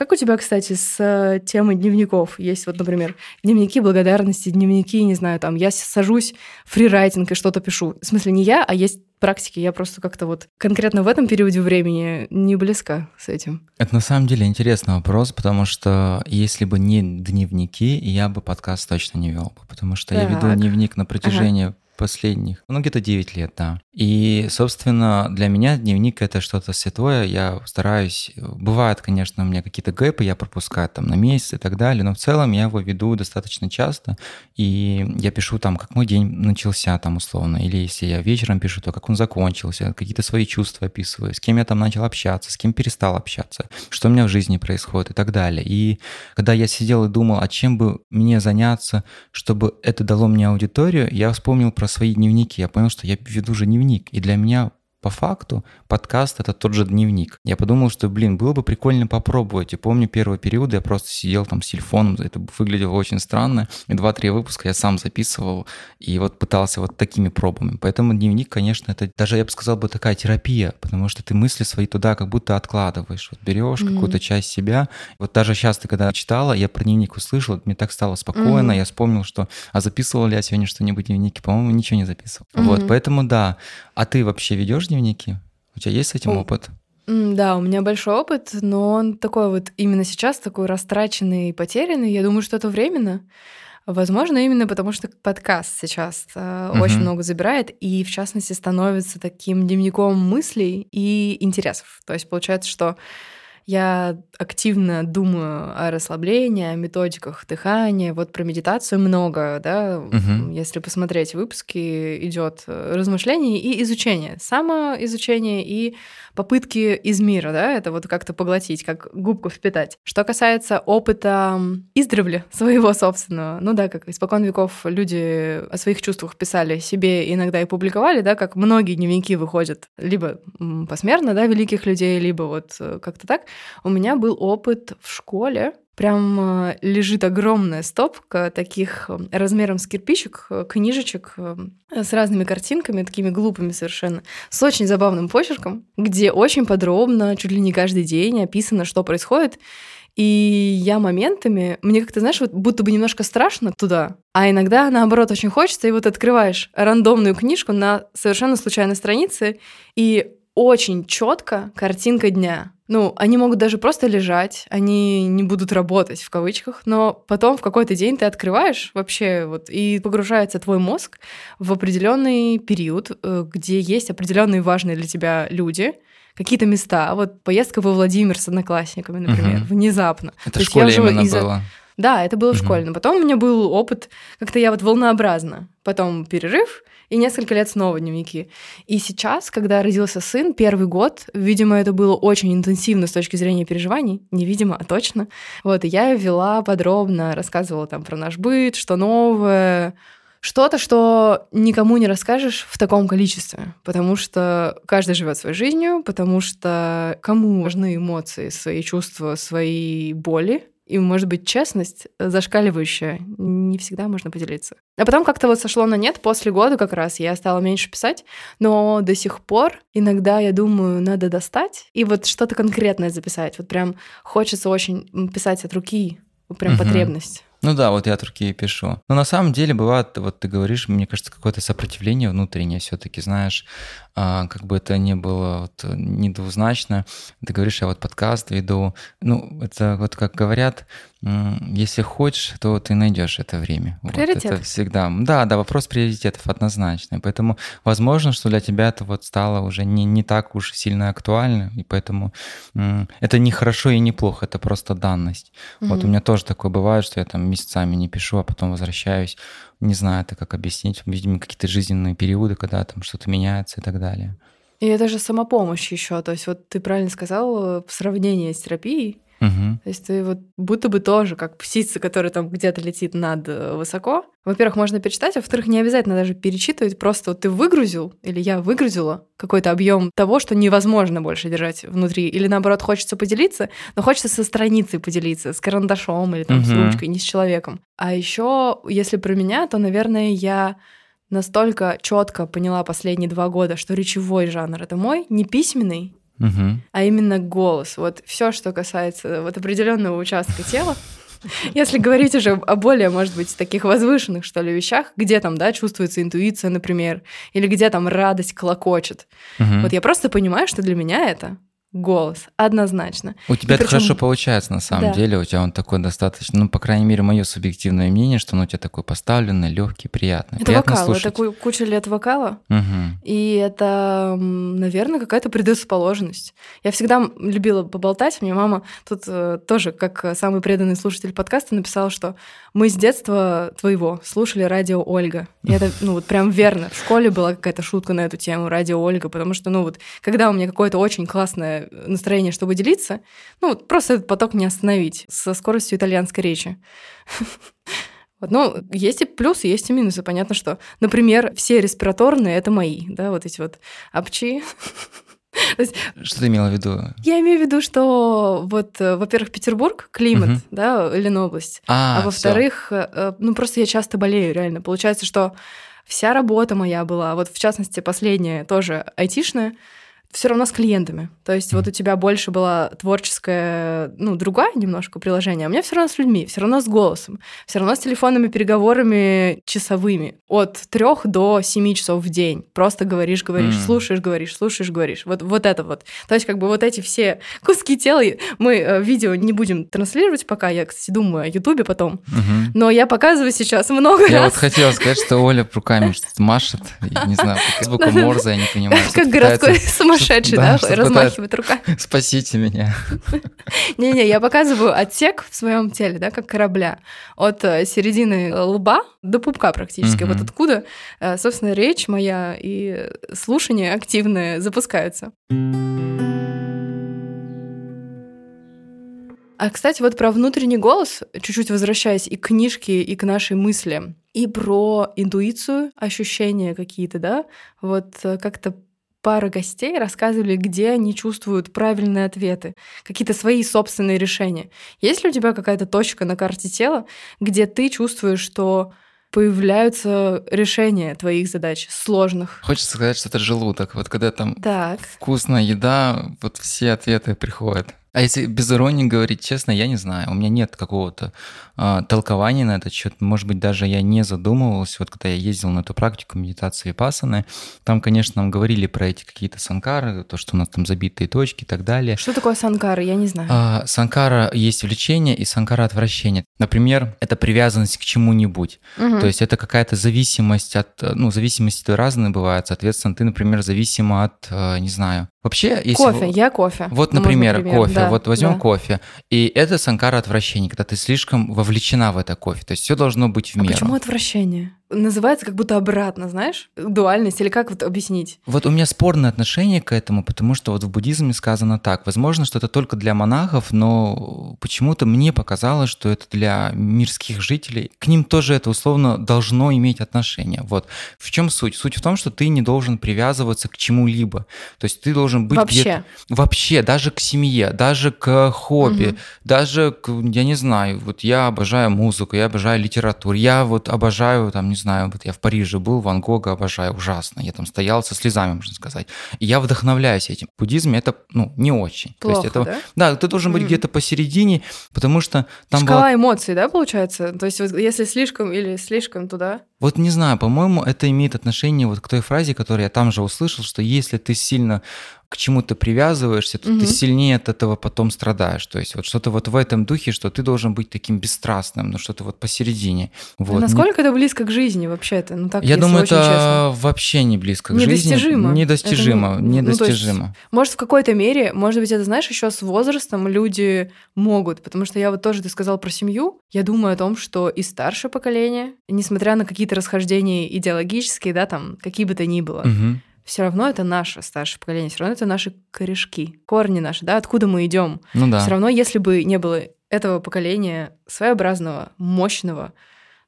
Как у тебя, кстати, с э, темой дневников? Есть вот, например, дневники благодарности, дневники, не знаю, там, я сажусь фрирайтинг и что-то пишу. В смысле, не я, а есть практики. Я просто как-то вот конкретно в этом периоде времени не близка с этим. Это на самом деле интересный вопрос, потому что если бы не дневники, я бы подкаст точно не вел бы, потому что так. я веду дневник на протяжении ага последних, ну где-то 9 лет, да. И, собственно, для меня дневник это что-то святое, я стараюсь, бывают, конечно, у меня какие-то гэпы, я пропускаю там на месяц и так далее, но в целом я его веду достаточно часто, и я пишу там, как мой день начался там условно, или если я вечером пишу, то как он закончился, какие-то свои чувства описываю, с кем я там начал общаться, с кем перестал общаться, что у меня в жизни происходит и так далее. И когда я сидел и думал, а чем бы мне заняться, чтобы это дало мне аудиторию, я вспомнил про свои дневники, я понял, что я веду же дневник. И для меня по факту подкаст это тот же дневник. Я подумал, что, блин, было бы прикольно попробовать. И помню первый период, я просто сидел там с телефоном, это выглядело очень странно. И два-три выпуска я сам записывал и вот пытался вот такими пробами. Поэтому дневник, конечно, это даже, я бы сказал, бы такая терапия, потому что ты мысли свои туда как будто откладываешь. Вот берешь mm-hmm. какую-то часть себя. Вот даже сейчас ты когда читала, я про дневник услышал, мне так стало спокойно, mm-hmm. я вспомнил, что, а записывал ли я сегодня что-нибудь в дневнике? По-моему, ничего не записывал. Mm-hmm. Вот, поэтому да. А ты вообще ведешь дневники? У тебя есть с этим опыт? Да, у меня большой опыт, но он такой вот именно сейчас такой растраченный и потерянный. Я думаю, что это временно. Возможно, именно потому что подкаст сейчас э, uh-huh. очень много забирает и, в частности, становится таким дневником мыслей и интересов. То есть получается, что я активно думаю о расслаблении, о методиках дыхания. Вот про медитацию много, да. Угу. Если посмотреть выпуски, идет размышление и изучение, самоизучение и попытки из мира, да, это вот как-то поглотить, как губку впитать. Что касается опыта издревле своего собственного, ну да, как испокон веков люди о своих чувствах писали себе иногда и публиковали, да, как многие дневники выходят либо посмертно, да, великих людей, либо вот э, как-то так. У меня был опыт в школе, прям э, лежит огромная стопка таких э, размером с кирпичик э, книжечек с разными картинками, такими глупыми совершенно, с очень забавным почерком, где очень подробно, чуть ли не каждый день описано, что происходит. И я моментами, мне как-то, знаешь, вот будто бы немножко страшно туда, а иногда, наоборот, очень хочется, и вот открываешь рандомную книжку на совершенно случайной странице, и очень четко картинка дня. Ну, они могут даже просто лежать, они не будут работать в кавычках, но потом в какой-то день ты открываешь вообще вот и погружается твой мозг в определенный период, э, где есть определенные важные для тебя люди, какие-то места. Вот поездка во Владимир с одноклассниками, например, угу. внезапно. Это в школе именно было. Да, это было угу. в школе. Но потом у меня был опыт, как-то я вот волнообразно. Потом перерыв, и несколько лет снова дневники. И сейчас, когда родился сын, первый год, видимо, это было очень интенсивно с точки зрения переживаний, не видимо, а точно. Вот, и я вела подробно, рассказывала там про наш быт, что новое, что-то, что никому не расскажешь в таком количестве, потому что каждый живет своей жизнью, потому что кому важны эмоции, свои чувства, свои боли, и, может быть, честность зашкаливающая, не всегда можно поделиться. А потом как-то вот сошло на нет, после года как раз я стала меньше писать, но до сих пор иногда я думаю, надо достать и вот что-то конкретное записать. Вот прям хочется очень писать от руки, прям угу. потребность. Ну да, вот я от руки пишу. Но на самом деле бывает, вот ты говоришь, мне кажется, какое-то сопротивление внутреннее все-таки, знаешь, а, как бы это ни было вот, не двузначно. Ты говоришь, я вот подкаст веду. Ну, это вот как говорят, если хочешь, то ты найдешь это время. Приоритет. Вот, это всегда. Да, да, вопрос приоритетов однозначный. Поэтому возможно, что для тебя это вот стало уже не, не так уж сильно актуально, и поэтому это не хорошо и не плохо, это просто данность. Угу. Вот у меня тоже такое бывает, что я там месяцами не пишу, а потом возвращаюсь. Не знаю, это как объяснить. Видимо, какие-то жизненные периоды, когда там что-то меняется и так далее. И это же самопомощь еще. То есть вот ты правильно сказал, э, в сравнении с терапией, Угу. То есть ты вот будто бы тоже как птица, которая там где-то летит над э, высоко. Во-первых, можно перечитать, а во-вторых, не обязательно даже перечитывать. Просто вот ты выгрузил, или я выгрузила какой-то объем того, что невозможно больше держать внутри. Или наоборот, хочется поделиться, но хочется со страницей поделиться, с карандашом или там угу. с ручкой, не с человеком. А еще, если про меня, то, наверное, я настолько четко поняла последние два года, что речевой жанр это мой, не письменный, Мгм. а именно голос. Вот все, что касается вот определенного участка тела. Если говорить уже о более, может быть, таких возвышенных, что ли, вещах, где там, да, чувствуется интуиция, например, или где там радость клокочет. Мгм. Вот я просто понимаю, что для меня это голос, однозначно. У тебя это причем- хорошо получается, на самом Да. деле. У тебя он такой достаточно, ну, по крайней мере, мое субъективное мнение, что он у тебя такой поставленный, легкий, приятный. Это Приятно вокал, слушать. это ку- куча лет вокала, Мгм. и это, наверное, какая-то предрасположенность. Я всегда любила поболтать. Мне мама тут э, тоже, как самый преданный слушатель подкаста, написала, что мы с детства твоего слушали радио Ольга. И это, ну, вот прям верно. В школе была какая-то шутка на эту тему, радио Ольга, потому что, ну, вот, когда у меня какое-то очень классное настроение, чтобы делиться, ну, вот просто этот поток не остановить со скоростью итальянской речи. Вот, ну, есть и плюсы, есть и минусы. Понятно, что, например, все респираторные — это мои, да, вот эти вот апчи. Есть Что ты имела в виду? я имею в виду, что вот, э, во-первых, Петербург, климат, Мгм. да, Ленобласть. А, А, всё. во-вторых, э, э, ну просто я часто болею, реально. Получается, что вся работа моя была, вот в частности последняя тоже айтишная, все равно с клиентами. То есть вот у тебя больше была творческая, ну, другая немножко приложение, а у меня все равно с людьми, все равно с голосом, все равно с телефонными переговорами часовыми. От трех до семи часов в день. Просто говоришь, говоришь, М. слушаешь, говоришь, слушаешь, говоришь. Вот, вот это вот. То есть как бы вот эти все куски тела, мы э, видео не будем транслировать пока, я, кстати, думаю о Ютубе потом, Мгм. но я показываю сейчас много Я раз. вот хотела сказать, что Оля руками машет, и не знаю, как. Морзе, я не понимаю. Как городской сумасшедший, да, да, размахивает руками. Спасите меня. Не-не, я показываю отсек в своем теле, да, как корабля, от э, середины лба до пупка практически. Вот откуда, э, собственно, речь моя и слушание активное запускаются. А, кстати, вот про внутренний голос, чуть-чуть возвращаясь и к книжке, и к нашей мысли, и про интуицию, ощущения какие-то, да, вот э, как-то пара гостей рассказывали, где они чувствуют правильные ответы, какие-то свои собственные решения. Есть ли у тебя какая-то точка на карте тела, где ты чувствуешь, что появляются решения твоих задач сложных? Хочется сказать, что это желудок. Вот когда там Так. вкусная еда, вот все ответы приходят. А если без иронии говорить, честно, я не знаю. У меня нет какого-то а, толкования на этот счет. Может быть, даже я не задумывался. Вот когда я ездил на эту практику медитации пасаны, там, конечно, нам говорили про эти какие-то санкары, то, что у нас там забитые точки и так далее. Что такое санкара? Я не знаю. А, санкара есть влечение и санкара отвращение. Например, это привязанность к чему-нибудь. Мгм. То есть это какая-то зависимость от, э, ну, зависимости разные бывают. Соответственно, ты, например, зависима от, э, не знаю. Вообще, если кофе, вы- я кофе. Вот, Ну, например, пример, кофе. да, вот возьмем да. кофе. И это санкара отвращения, когда ты слишком вовлечена в это кофе. То есть все должно быть в А меру. почему отвращение? Называется как будто обратно, знаешь? Дуальность или как вот объяснить? Вот у меня спорное отношение к этому, потому что вот в буддизме сказано так. Возможно, что это только для монахов, но почему-то мне показалось, что это для мирских жителей. К ним тоже это условно должно иметь отношение. Вот. В чем суть? Суть в том, что ты не должен привязываться к чему-либо. То есть ты должен быть. Вообще. Вообще, даже к семье, даже к хобби, Мгм. даже к, я не знаю, вот я обожаю музыку, я обожаю литературу, я вот обожаю, там, не знаю, вот я в Париже был, Ван Гога обожаю, ужасно, я там стоял со слезами, можно сказать. И я вдохновляюсь этим. В буддизме это, ну, не очень. То Плохо, есть это, да? да, ты должен быть Мгм. где-то посередине, потому что там была Шкала эмоций, да, получается? То есть вот если слишком или слишком туда? Вот не знаю, по-моему, это имеет отношение вот к той фразе, которую я там же услышал, что если ты сильно к чему-то привязываешься, то Мгм. ты сильнее от этого потом страдаешь. То есть вот что-то вот в этом духе, что ты должен быть таким бесстрастным, ну что-то вот посередине. Вот. насколько это близко к жизни вообще-то? Ну так, Не- Я думаю, это честно. вообще не близко к жизни. Недостижимо. Недостижимо. Это не- ну, есть недостижимо. Может, в какой-то мере, может быть, это, знаешь, еще с возрастом люди могут, потому что я вот тоже, ты сказал про семью, я думаю о том, что и старшее поколение, несмотря на какие-то расхождения идеологические, да, там, какие бы то ни было, Мгм. все равно это наше старшее поколение, все равно это наши корешки, корни наши, да, откуда мы идем. Ну да. Все равно, если бы не было этого поколения своеобразного, мощного,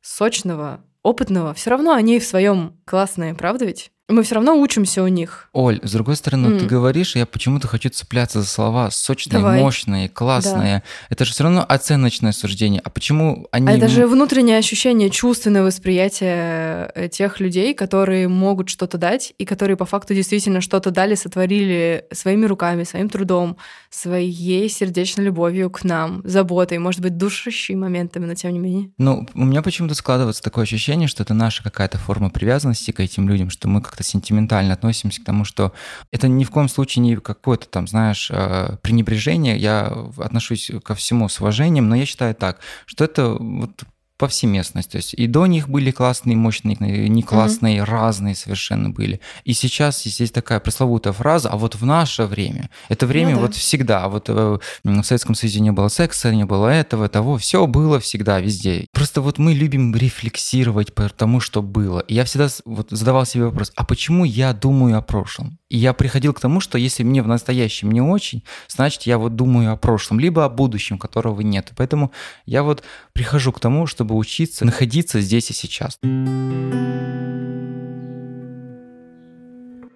сочного, опытного, все равно они в своем классные, правда ведь? Мы все равно учимся у них. Оль, с другой стороны, mm. ты говоришь, я почему-то хочу цепляться за слова сочные, Давай. мощные, классные. Да. Это же все равно оценочное суждение. А почему они... А это же внутреннее ощущение, чувственное восприятие э, тех людей, которые могут что-то дать, и которые по факту действительно что-то дали, сотворили своими руками, своим трудом, своей сердечной любовью к нам, заботой, может быть, душащими моментами, но тем не менее. Ну, у меня почему-то складывается такое ощущение, что это наша какая-то форма привязанности к этим людям, что мы как-то сентиментально относимся к тому, что это ни в коем случае не какое-то там, знаешь, э, пренебрежение. Я отношусь ко всему с уважением, но я считаю так, что это вот повсеместность. То есть и до них были классные, мощные, не классные, mm-hmm. разные совершенно были. И сейчас есть такая пресловутая фраза, а вот в наше время, это время ну, да. вот всегда, а вот э, в Советском Союзе не было секса, не было этого, того, все было всегда, везде. Просто вот мы любим рефлексировать по тому, что было. И я всегда вот задавал себе вопрос, а почему я думаю о прошлом? И я приходил к тому, что если мне в настоящем не очень, значит, я вот думаю о прошлом, либо о будущем, которого нет. Поэтому я вот прихожу к тому, чтобы чтобы учиться находиться здесь и сейчас.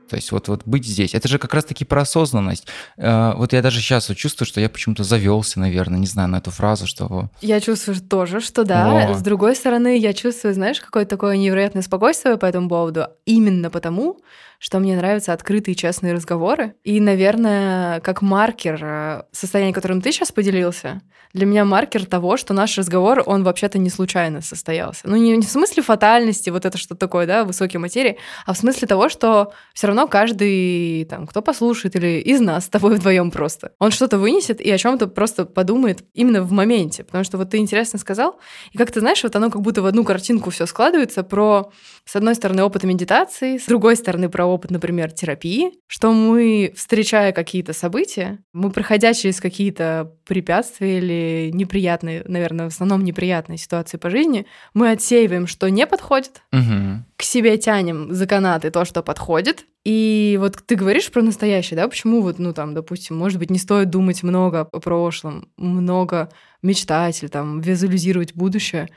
То есть вот, вот быть здесь. Это же как раз-таки про осознанность. Э, вот я даже сейчас вот чувствую, что я почему-то завелся, наверное, не знаю, на эту фразу, что... Я чувствую тоже, что да. О. С другой стороны, я чувствую, знаешь, какое-то такое невероятное спокойствие по этому поводу. Именно потому, что мне нравятся открытые честные разговоры. И, наверное, как маркер э, состояния, которым ты сейчас поделился, для меня маркер того, что наш разговор, он вообще-то не случайно состоялся. Ну, не, не в смысле фатальности, вот это что такое, да, высокие материи, а в смысле того, что все равно каждый, там, кто послушает или из нас с тобой вдвоем просто, он что-то вынесет и о чем-то просто подумает именно в моменте. Потому что вот ты интересно сказал, и как ты знаешь, вот оно как будто в одну картинку все складывается про, с одной стороны, опыт медитации, с другой стороны, про опыт, например, терапии, что мы, встречая какие-то события, мы, проходя через какие-то препятствия или неприятные, наверное, в основном неприятные ситуации по жизни, мы отсеиваем, что не подходит, угу. к себе тянем за канаты то, что подходит. И вот ты говоришь про настоящее, да, почему вот, ну там, допустим, может быть, не стоит думать много о прошлом, много мечтать или там визуализировать будущее.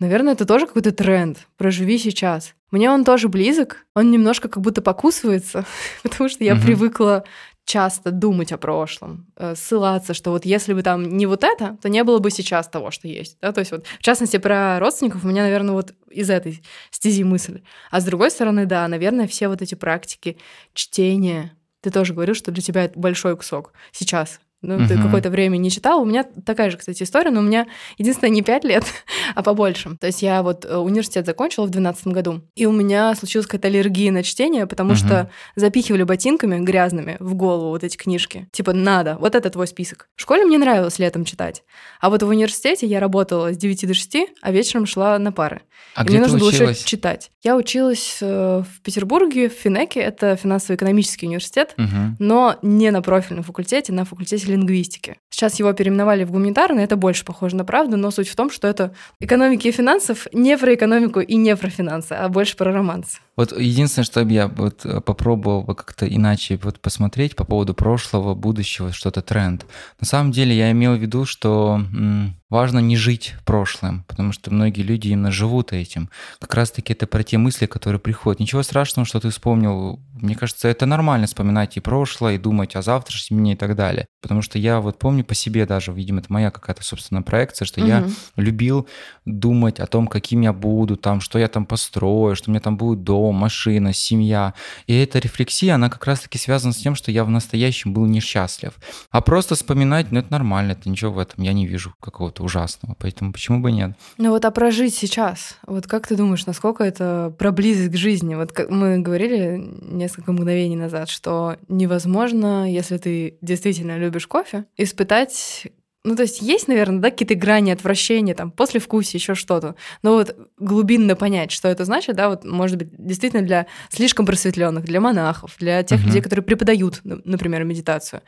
Наверное, это тоже какой-то тренд. Проживи сейчас. Мне он тоже близок. Он немножко как будто покусывается, потому что я угу. привыкла часто думать о прошлом, э, ссылаться, что вот если бы там не вот это, то не было бы сейчас того, что есть. Да? То есть вот, в частности, про родственников у меня, наверное, вот из этой стези мысль. А с другой стороны, да, наверное, все вот эти практики чтения, ты тоже говорил, что для тебя это большой кусок сейчас ну, угу. ты какое-то время не читал. У меня такая же, кстати, история, но у меня единственное не 5 лет, а побольше. То есть я вот э, университет закончила в 2012 году, и у меня случилась какая-то аллергия на чтение, потому угу. что запихивали ботинками грязными в голову вот эти книжки. Типа, надо, вот это твой список. В школе мне нравилось летом читать. А вот в университете я работала с 9 до 6, а вечером шла на пары. А и где мне нужно было еще читать. Я училась э, в Петербурге, в Финеке, это финансово-экономический университет, угу. но не на профильном факультете, на факультете лингвистики. Сейчас его переименовали в гуманитарный, это больше похоже на правду, но суть в том, что это экономики и финансов не про экономику и не про финансы, а больше про романс. Вот единственное, что я вот э, попробовал бы как-то иначе вот посмотреть по поводу прошлого, будущего, что-то тренд. На самом деле я имел в виду, что важно не жить прошлым, потому что многие люди именно живут этим. Как раз-таки это про те мысли, которые приходят. Ничего страшного, что ты вспомнил. Мне кажется, это нормально вспоминать и прошлое, и думать о завтрашнем дне и так далее. Потому что я вот помню по себе даже, видимо, это моя какая-то собственная проекция, что угу. я любил думать о том, каким я буду, там, что я там построю, что у меня там будет дом, машина, семья. И эта рефлексия, она как раз-таки связана с тем, что я в настоящем был несчастлив. А просто вспоминать, ну это нормально, это ничего в этом, я не вижу какого-то чего-то ужасного. Поэтому почему бы нет? Ну вот а прожить сейчас, вот как ты думаешь, насколько это про близость к жизни? Вот как мы говорили несколько мгновений назад, что невозможно, если ты действительно любишь кофе, испытать ну, то есть есть, наверное, да, какие-то грани отвращения, там, после вкуса, еще что-то. Но вот глубинно понять, что это значит, да, вот, может быть, действительно для слишком просветленных, для монахов, для тех uh-huh. людей, которые преподают, например, медитацию.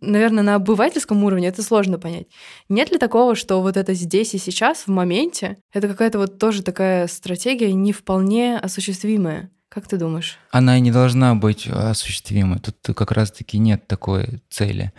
Наверное, на обывательском уровне это сложно понять. Нет ли такого, что вот это здесь и сейчас, в моменте, это какая-то вот тоже такая стратегия не вполне осуществимая? Как ты думаешь? Она и не должна быть осуществимой. Тут как раз-таки нет такой цели.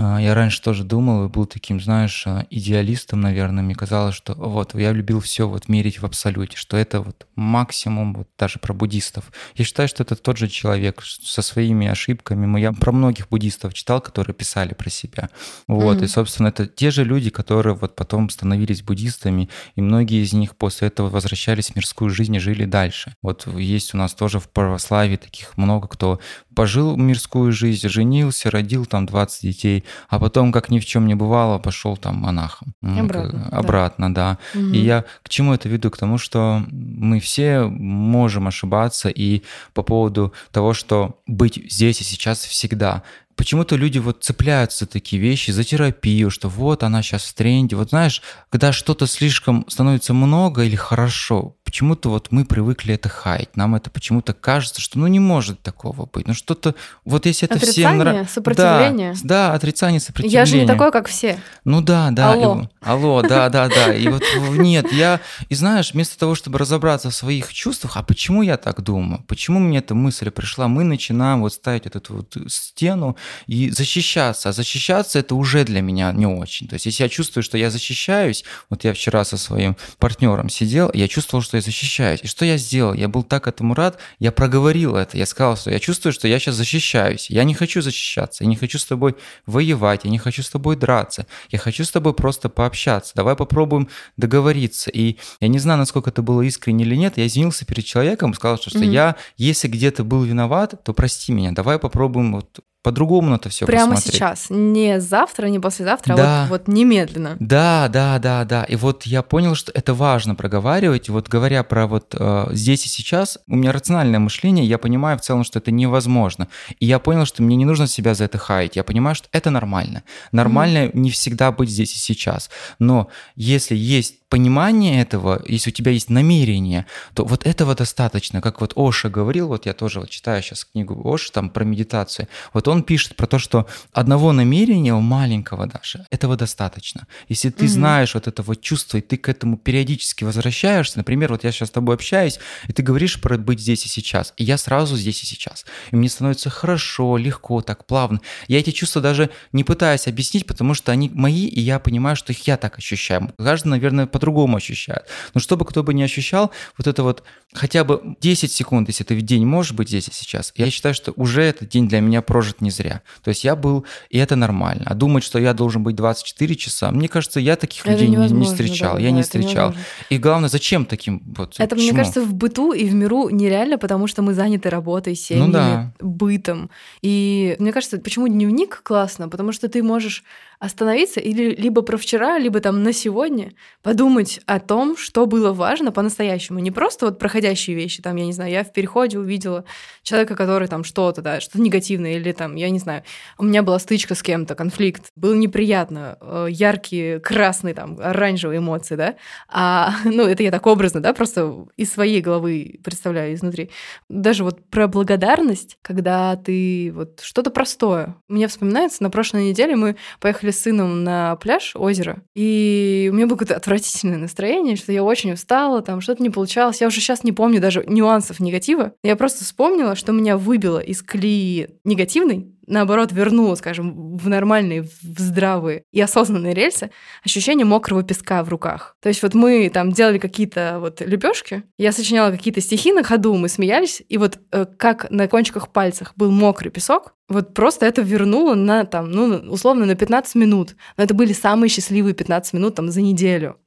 А, я раньше тоже думал и был таким, знаешь, а, идеалистом, наверное. Мне казалось, что вот я любил все вот мерить в абсолюте, что это вот максимум, вот даже про буддистов. Я считаю, что это тот же человек со своими ошибками. Я про многих буддистов читал, которые писали про себя. Вот, mm-hmm. и, собственно, это те же люди, которые вот потом становились буддистами, и многие из них после этого возвращались в мирскую жизнь и жили дальше. Вот есть у нас тоже в православии таких много, кто пожил мирскую жизнь, женился, родил там 20 детей, а потом, как ни в чем не бывало, пошел там монахом. Обратно. Обратно, да. да. Угу. И я к чему это веду? К тому, что мы все можем ошибаться, и по поводу того, что быть здесь и сейчас всегда почему-то люди вот цепляются за такие вещи, за терапию, что вот она сейчас в тренде. Вот знаешь, когда что-то слишком становится много или хорошо, почему-то вот мы привыкли это хаять. Нам это почему-то кажется, что ну не может такого быть. Ну что-то, вот если это отрицание, всем нравится... сопротивление. Да, да, отрицание, сопротивление. Я же не такой, как все. Ну да, да. Алло. И, алло, да, да, да. И вот нет, я... И знаешь, вместо того, чтобы разобраться в своих чувствах, а почему я так думаю? Почему мне эта мысль пришла? Мы начинаем вот ставить эту вот стену и защищаться. А защищаться это уже для меня не очень. То есть если я чувствую, что я защищаюсь, вот я вчера со своим партнером сидел, я чувствовал, что я защищаюсь. И что я сделал? Я был так этому рад, я проговорил это, я сказал, что я чувствую, что я сейчас защищаюсь. Я не хочу защищаться, я не хочу с тобой воевать, я не хочу с тобой драться, я хочу с тобой просто пообщаться. Давай попробуем договориться. И я не знаю, насколько это было искренне или нет, я извинился перед человеком, сказал, что, что mm-hmm. я, если где-то был виноват, то прости меня, давай попробуем вот по-другому на это все Прямо посмотреть. сейчас, не завтра, не послезавтра, да. а вот, вот немедленно. Да, да, да, да. И вот я понял, что это важно проговаривать. Вот говоря про вот э, здесь и сейчас, у меня рациональное мышление, я понимаю в целом, что это невозможно. И я понял, что мне не нужно себя за это хаять. Я понимаю, что это нормально. Нормально mm-hmm. не всегда быть здесь и сейчас. Но если есть понимание этого, если у тебя есть намерение, то вот этого достаточно. Как вот Оша говорил, вот я тоже вот читаю сейчас книгу Оша там про медитацию, вот он пишет про то, что одного намерения, маленького даже, этого достаточно. Если ты mm-hmm. знаешь вот это вот чувство, и ты к этому периодически возвращаешься, например, вот я сейчас с тобой общаюсь, и ты говоришь про быть здесь и сейчас, и я сразу здесь и сейчас. И мне становится хорошо, легко, так плавно. Я эти чувства даже не пытаюсь объяснить, потому что они мои, и я понимаю, что их я так ощущаю. Каждый, наверное, по-другому ощущает. Но чтобы кто бы не ощущал, вот это вот хотя бы 10 секунд, если ты в день можешь быть здесь и сейчас, я считаю, что уже этот день для меня прожит не зря. То есть я был, и это нормально. А думать, что я должен быть 24 часа, мне кажется, я таких это людей не, не встречал. Да, я да, не встречал. И главное, зачем таким вот? Это, почему? мне кажется, в быту и в миру нереально, потому что мы заняты работой, семьями, ну, да. бытом. И мне кажется, почему дневник классно? Потому что ты можешь остановиться или либо про вчера, либо там на сегодня подумать о том, что было важно по-настоящему. Не просто вот проходящие вещи, там, я не знаю, я в переходе увидела человека, который там что-то, да, что-то негативное, или там, я не знаю, у меня была стычка с кем-то, конфликт, было неприятно, э, яркие, красные, там, оранжевые эмоции, да, а, ну, это я так образно, да, просто из своей головы представляю изнутри. Даже вот про благодарность, когда ты вот что-то простое. Мне вспоминается, на прошлой неделе мы поехали поехали с сыном на пляж, озеро, и у меня было какое-то отвратительное настроение, что я очень устала, там что-то не получалось. Я уже сейчас не помню даже нюансов негатива. Я просто вспомнила, что меня выбило из колеи негативной, наоборот, вернуло, скажем, в нормальные, в здравые и осознанные рельсы ощущение мокрого песка в руках. То есть вот мы там делали какие-то вот лепешки, я сочиняла какие-то стихи на ходу, мы смеялись, и вот э, как на кончиках пальцах был мокрый песок, вот просто это вернуло на там, ну, условно, на 15 минут. Но это были самые счастливые 15 минут там за неделю.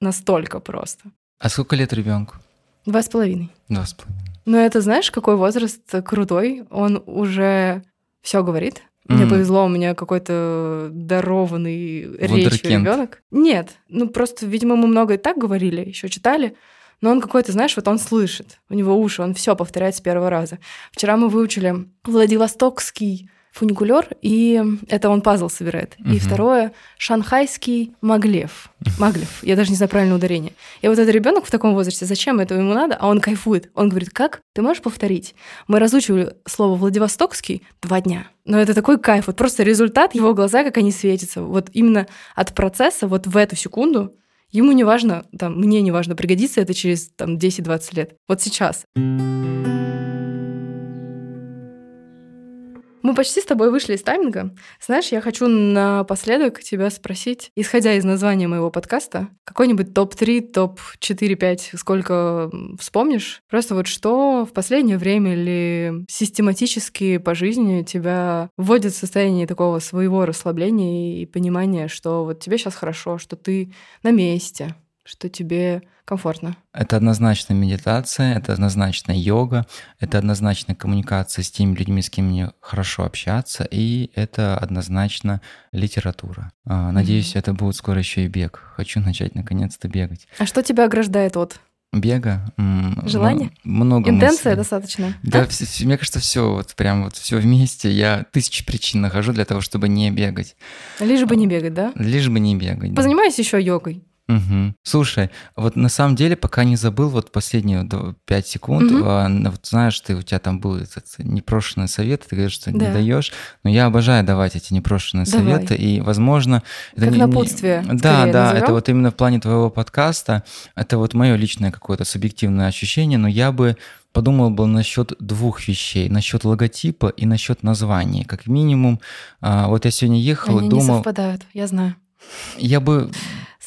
Настолько просто. А сколько лет ребенку? Два с половиной. Два с половиной. Но это знаешь, какой возраст крутой? Он уже все говорит. Мне mm. повезло, у меня какой-то дарованный речь ребенок. Нет, ну просто, видимо, мы много и так говорили, еще читали. Но он какой-то, знаешь, вот он слышит, у него уши, он все повторяет с первого раза. Вчера мы выучили Владивостокский фуникулер, и это он пазл собирает. Угу. И второе шанхайский маглев. Маглев. Я даже не знаю правильное ударение. И вот этот ребенок в таком возрасте, зачем это ему надо? А он кайфует. Он говорит, как? Ты можешь повторить? Мы разучивали слово Владивостокский два дня. Но это такой кайф. Вот просто результат его глаза, как они светятся. Вот именно от процесса вот в эту секунду ему не важно, там, мне не важно, пригодится это через там 10-20 лет. Вот сейчас. Мы почти с тобой вышли из тайминга. Знаешь, я хочу напоследок тебя спросить, исходя из названия моего подкаста, какой-нибудь топ-3, топ-4, 5, сколько вспомнишь? Просто вот что в последнее время или систематически по жизни тебя вводит в состояние такого своего расслабления и понимания, что вот тебе сейчас хорошо, что ты на месте, что тебе комфортно. Это однозначно медитация, это однозначно йога, это однозначно коммуникация с теми людьми, с кем мне хорошо общаться, и это однозначно литература. А, надеюсь, mm-hmm. это будет скоро еще и бег. Хочу начать наконец-то бегать. А что тебя ограждает от бега. Желание? Много Интенция мыслей. достаточно? Да, все, мне кажется, все вот прям вот все вместе. Я тысячи причин нахожу для того, чтобы не бегать. Лишь бы не бегать, да? Лишь бы не бегать. Позанимаюсь да. еще йогой. Угу. Слушай, вот на самом деле, пока не забыл, вот последние 5 секунд, угу. а, вот знаешь, ты у тебя там был этот непрошенный совет, ты говоришь, что да. не даешь, но я обожаю давать эти непрошенные Давай. советы, и, возможно... Как это напутствие. Не, да, да, назовем? это вот именно в плане твоего подкаста, это вот мое личное какое-то субъективное ощущение, но я бы подумал бы насчет двух вещей, насчет логотипа и насчет названия. Как минимум, а, вот я сегодня ехал Они и думал... не совпадают, я знаю. Я бы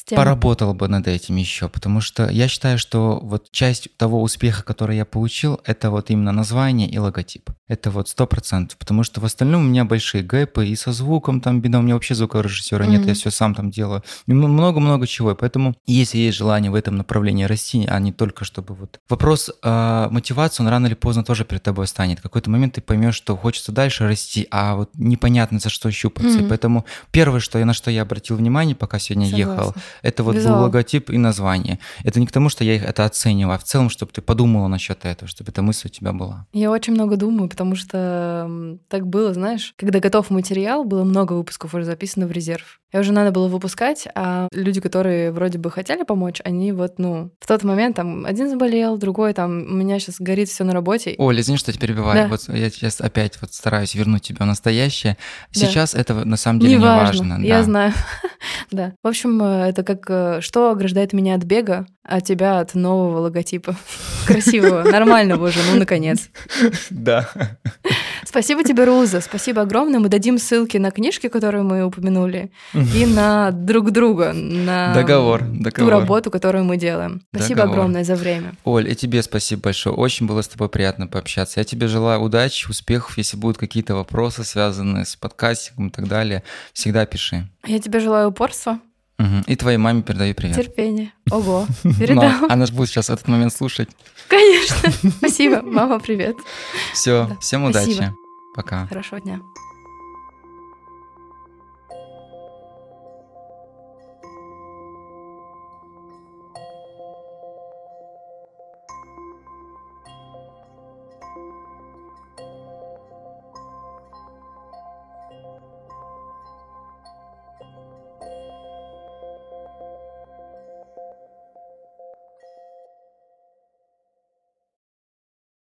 тема. Поработал бы над этим еще, потому что я считаю, что вот часть того успеха, который я получил, это вот именно название и логотип. Это вот сто процентов, потому что в остальном у меня большие гэпы и со звуком там беда, у меня вообще звукорежиссера mm-hmm. нет, я все сам там делаю. Много-много чего, поэтому если есть желание в этом направлении расти, а не только чтобы вот... Вопрос э, мотивации, он рано или поздно тоже перед тобой станет. В какой-то момент ты поймешь, что хочется дальше расти, а вот непонятно за что щупаться. Mm-hmm. И поэтому первое, что я на что я обратил внимание, пока сегодня Согласна. ехал, это вот Визуал. был логотип и название. Это не к тому, что я это оцениваю, а в целом, чтобы ты подумала насчет этого, чтобы эта мысль у тебя была. Я очень много думаю, потому что так было, знаешь, когда готов материал, было много выпусков уже записано в резерв. Я уже надо было выпускать, а люди, которые вроде бы хотели помочь, они вот, ну, в тот момент там один заболел, другой там, у меня сейчас горит все на работе. Оля, извини, что я перебиваю. Да. Вот я сейчас опять вот стараюсь вернуть тебя в настоящее. Сейчас да. это на самом деле не, не важно. важно. Я да. знаю. да. В общем, э, это как э, что ограждает меня от бега, а тебя от нового логотипа. Красивого, нормального уже, ну, наконец. Да. Спасибо тебе, Руза. Спасибо огромное. Мы дадим ссылки на книжки, которые мы упомянули, и на друг друга, на договор, договор. ту работу, которую мы делаем. Спасибо договор. огромное за время. Оль, и тебе спасибо большое. Очень было с тобой приятно пообщаться. Я тебе желаю удачи, успехов. Если будут какие-то вопросы, связанные с подкастингом и так далее, всегда пиши. Я тебе желаю упорства, Угу. И твоей маме передаю привет. Терпение. Ого, передам. Но она же будет сейчас этот момент слушать. Конечно. Спасибо. Мама, привет. Все, всем удачи. Пока. Хорошего дня.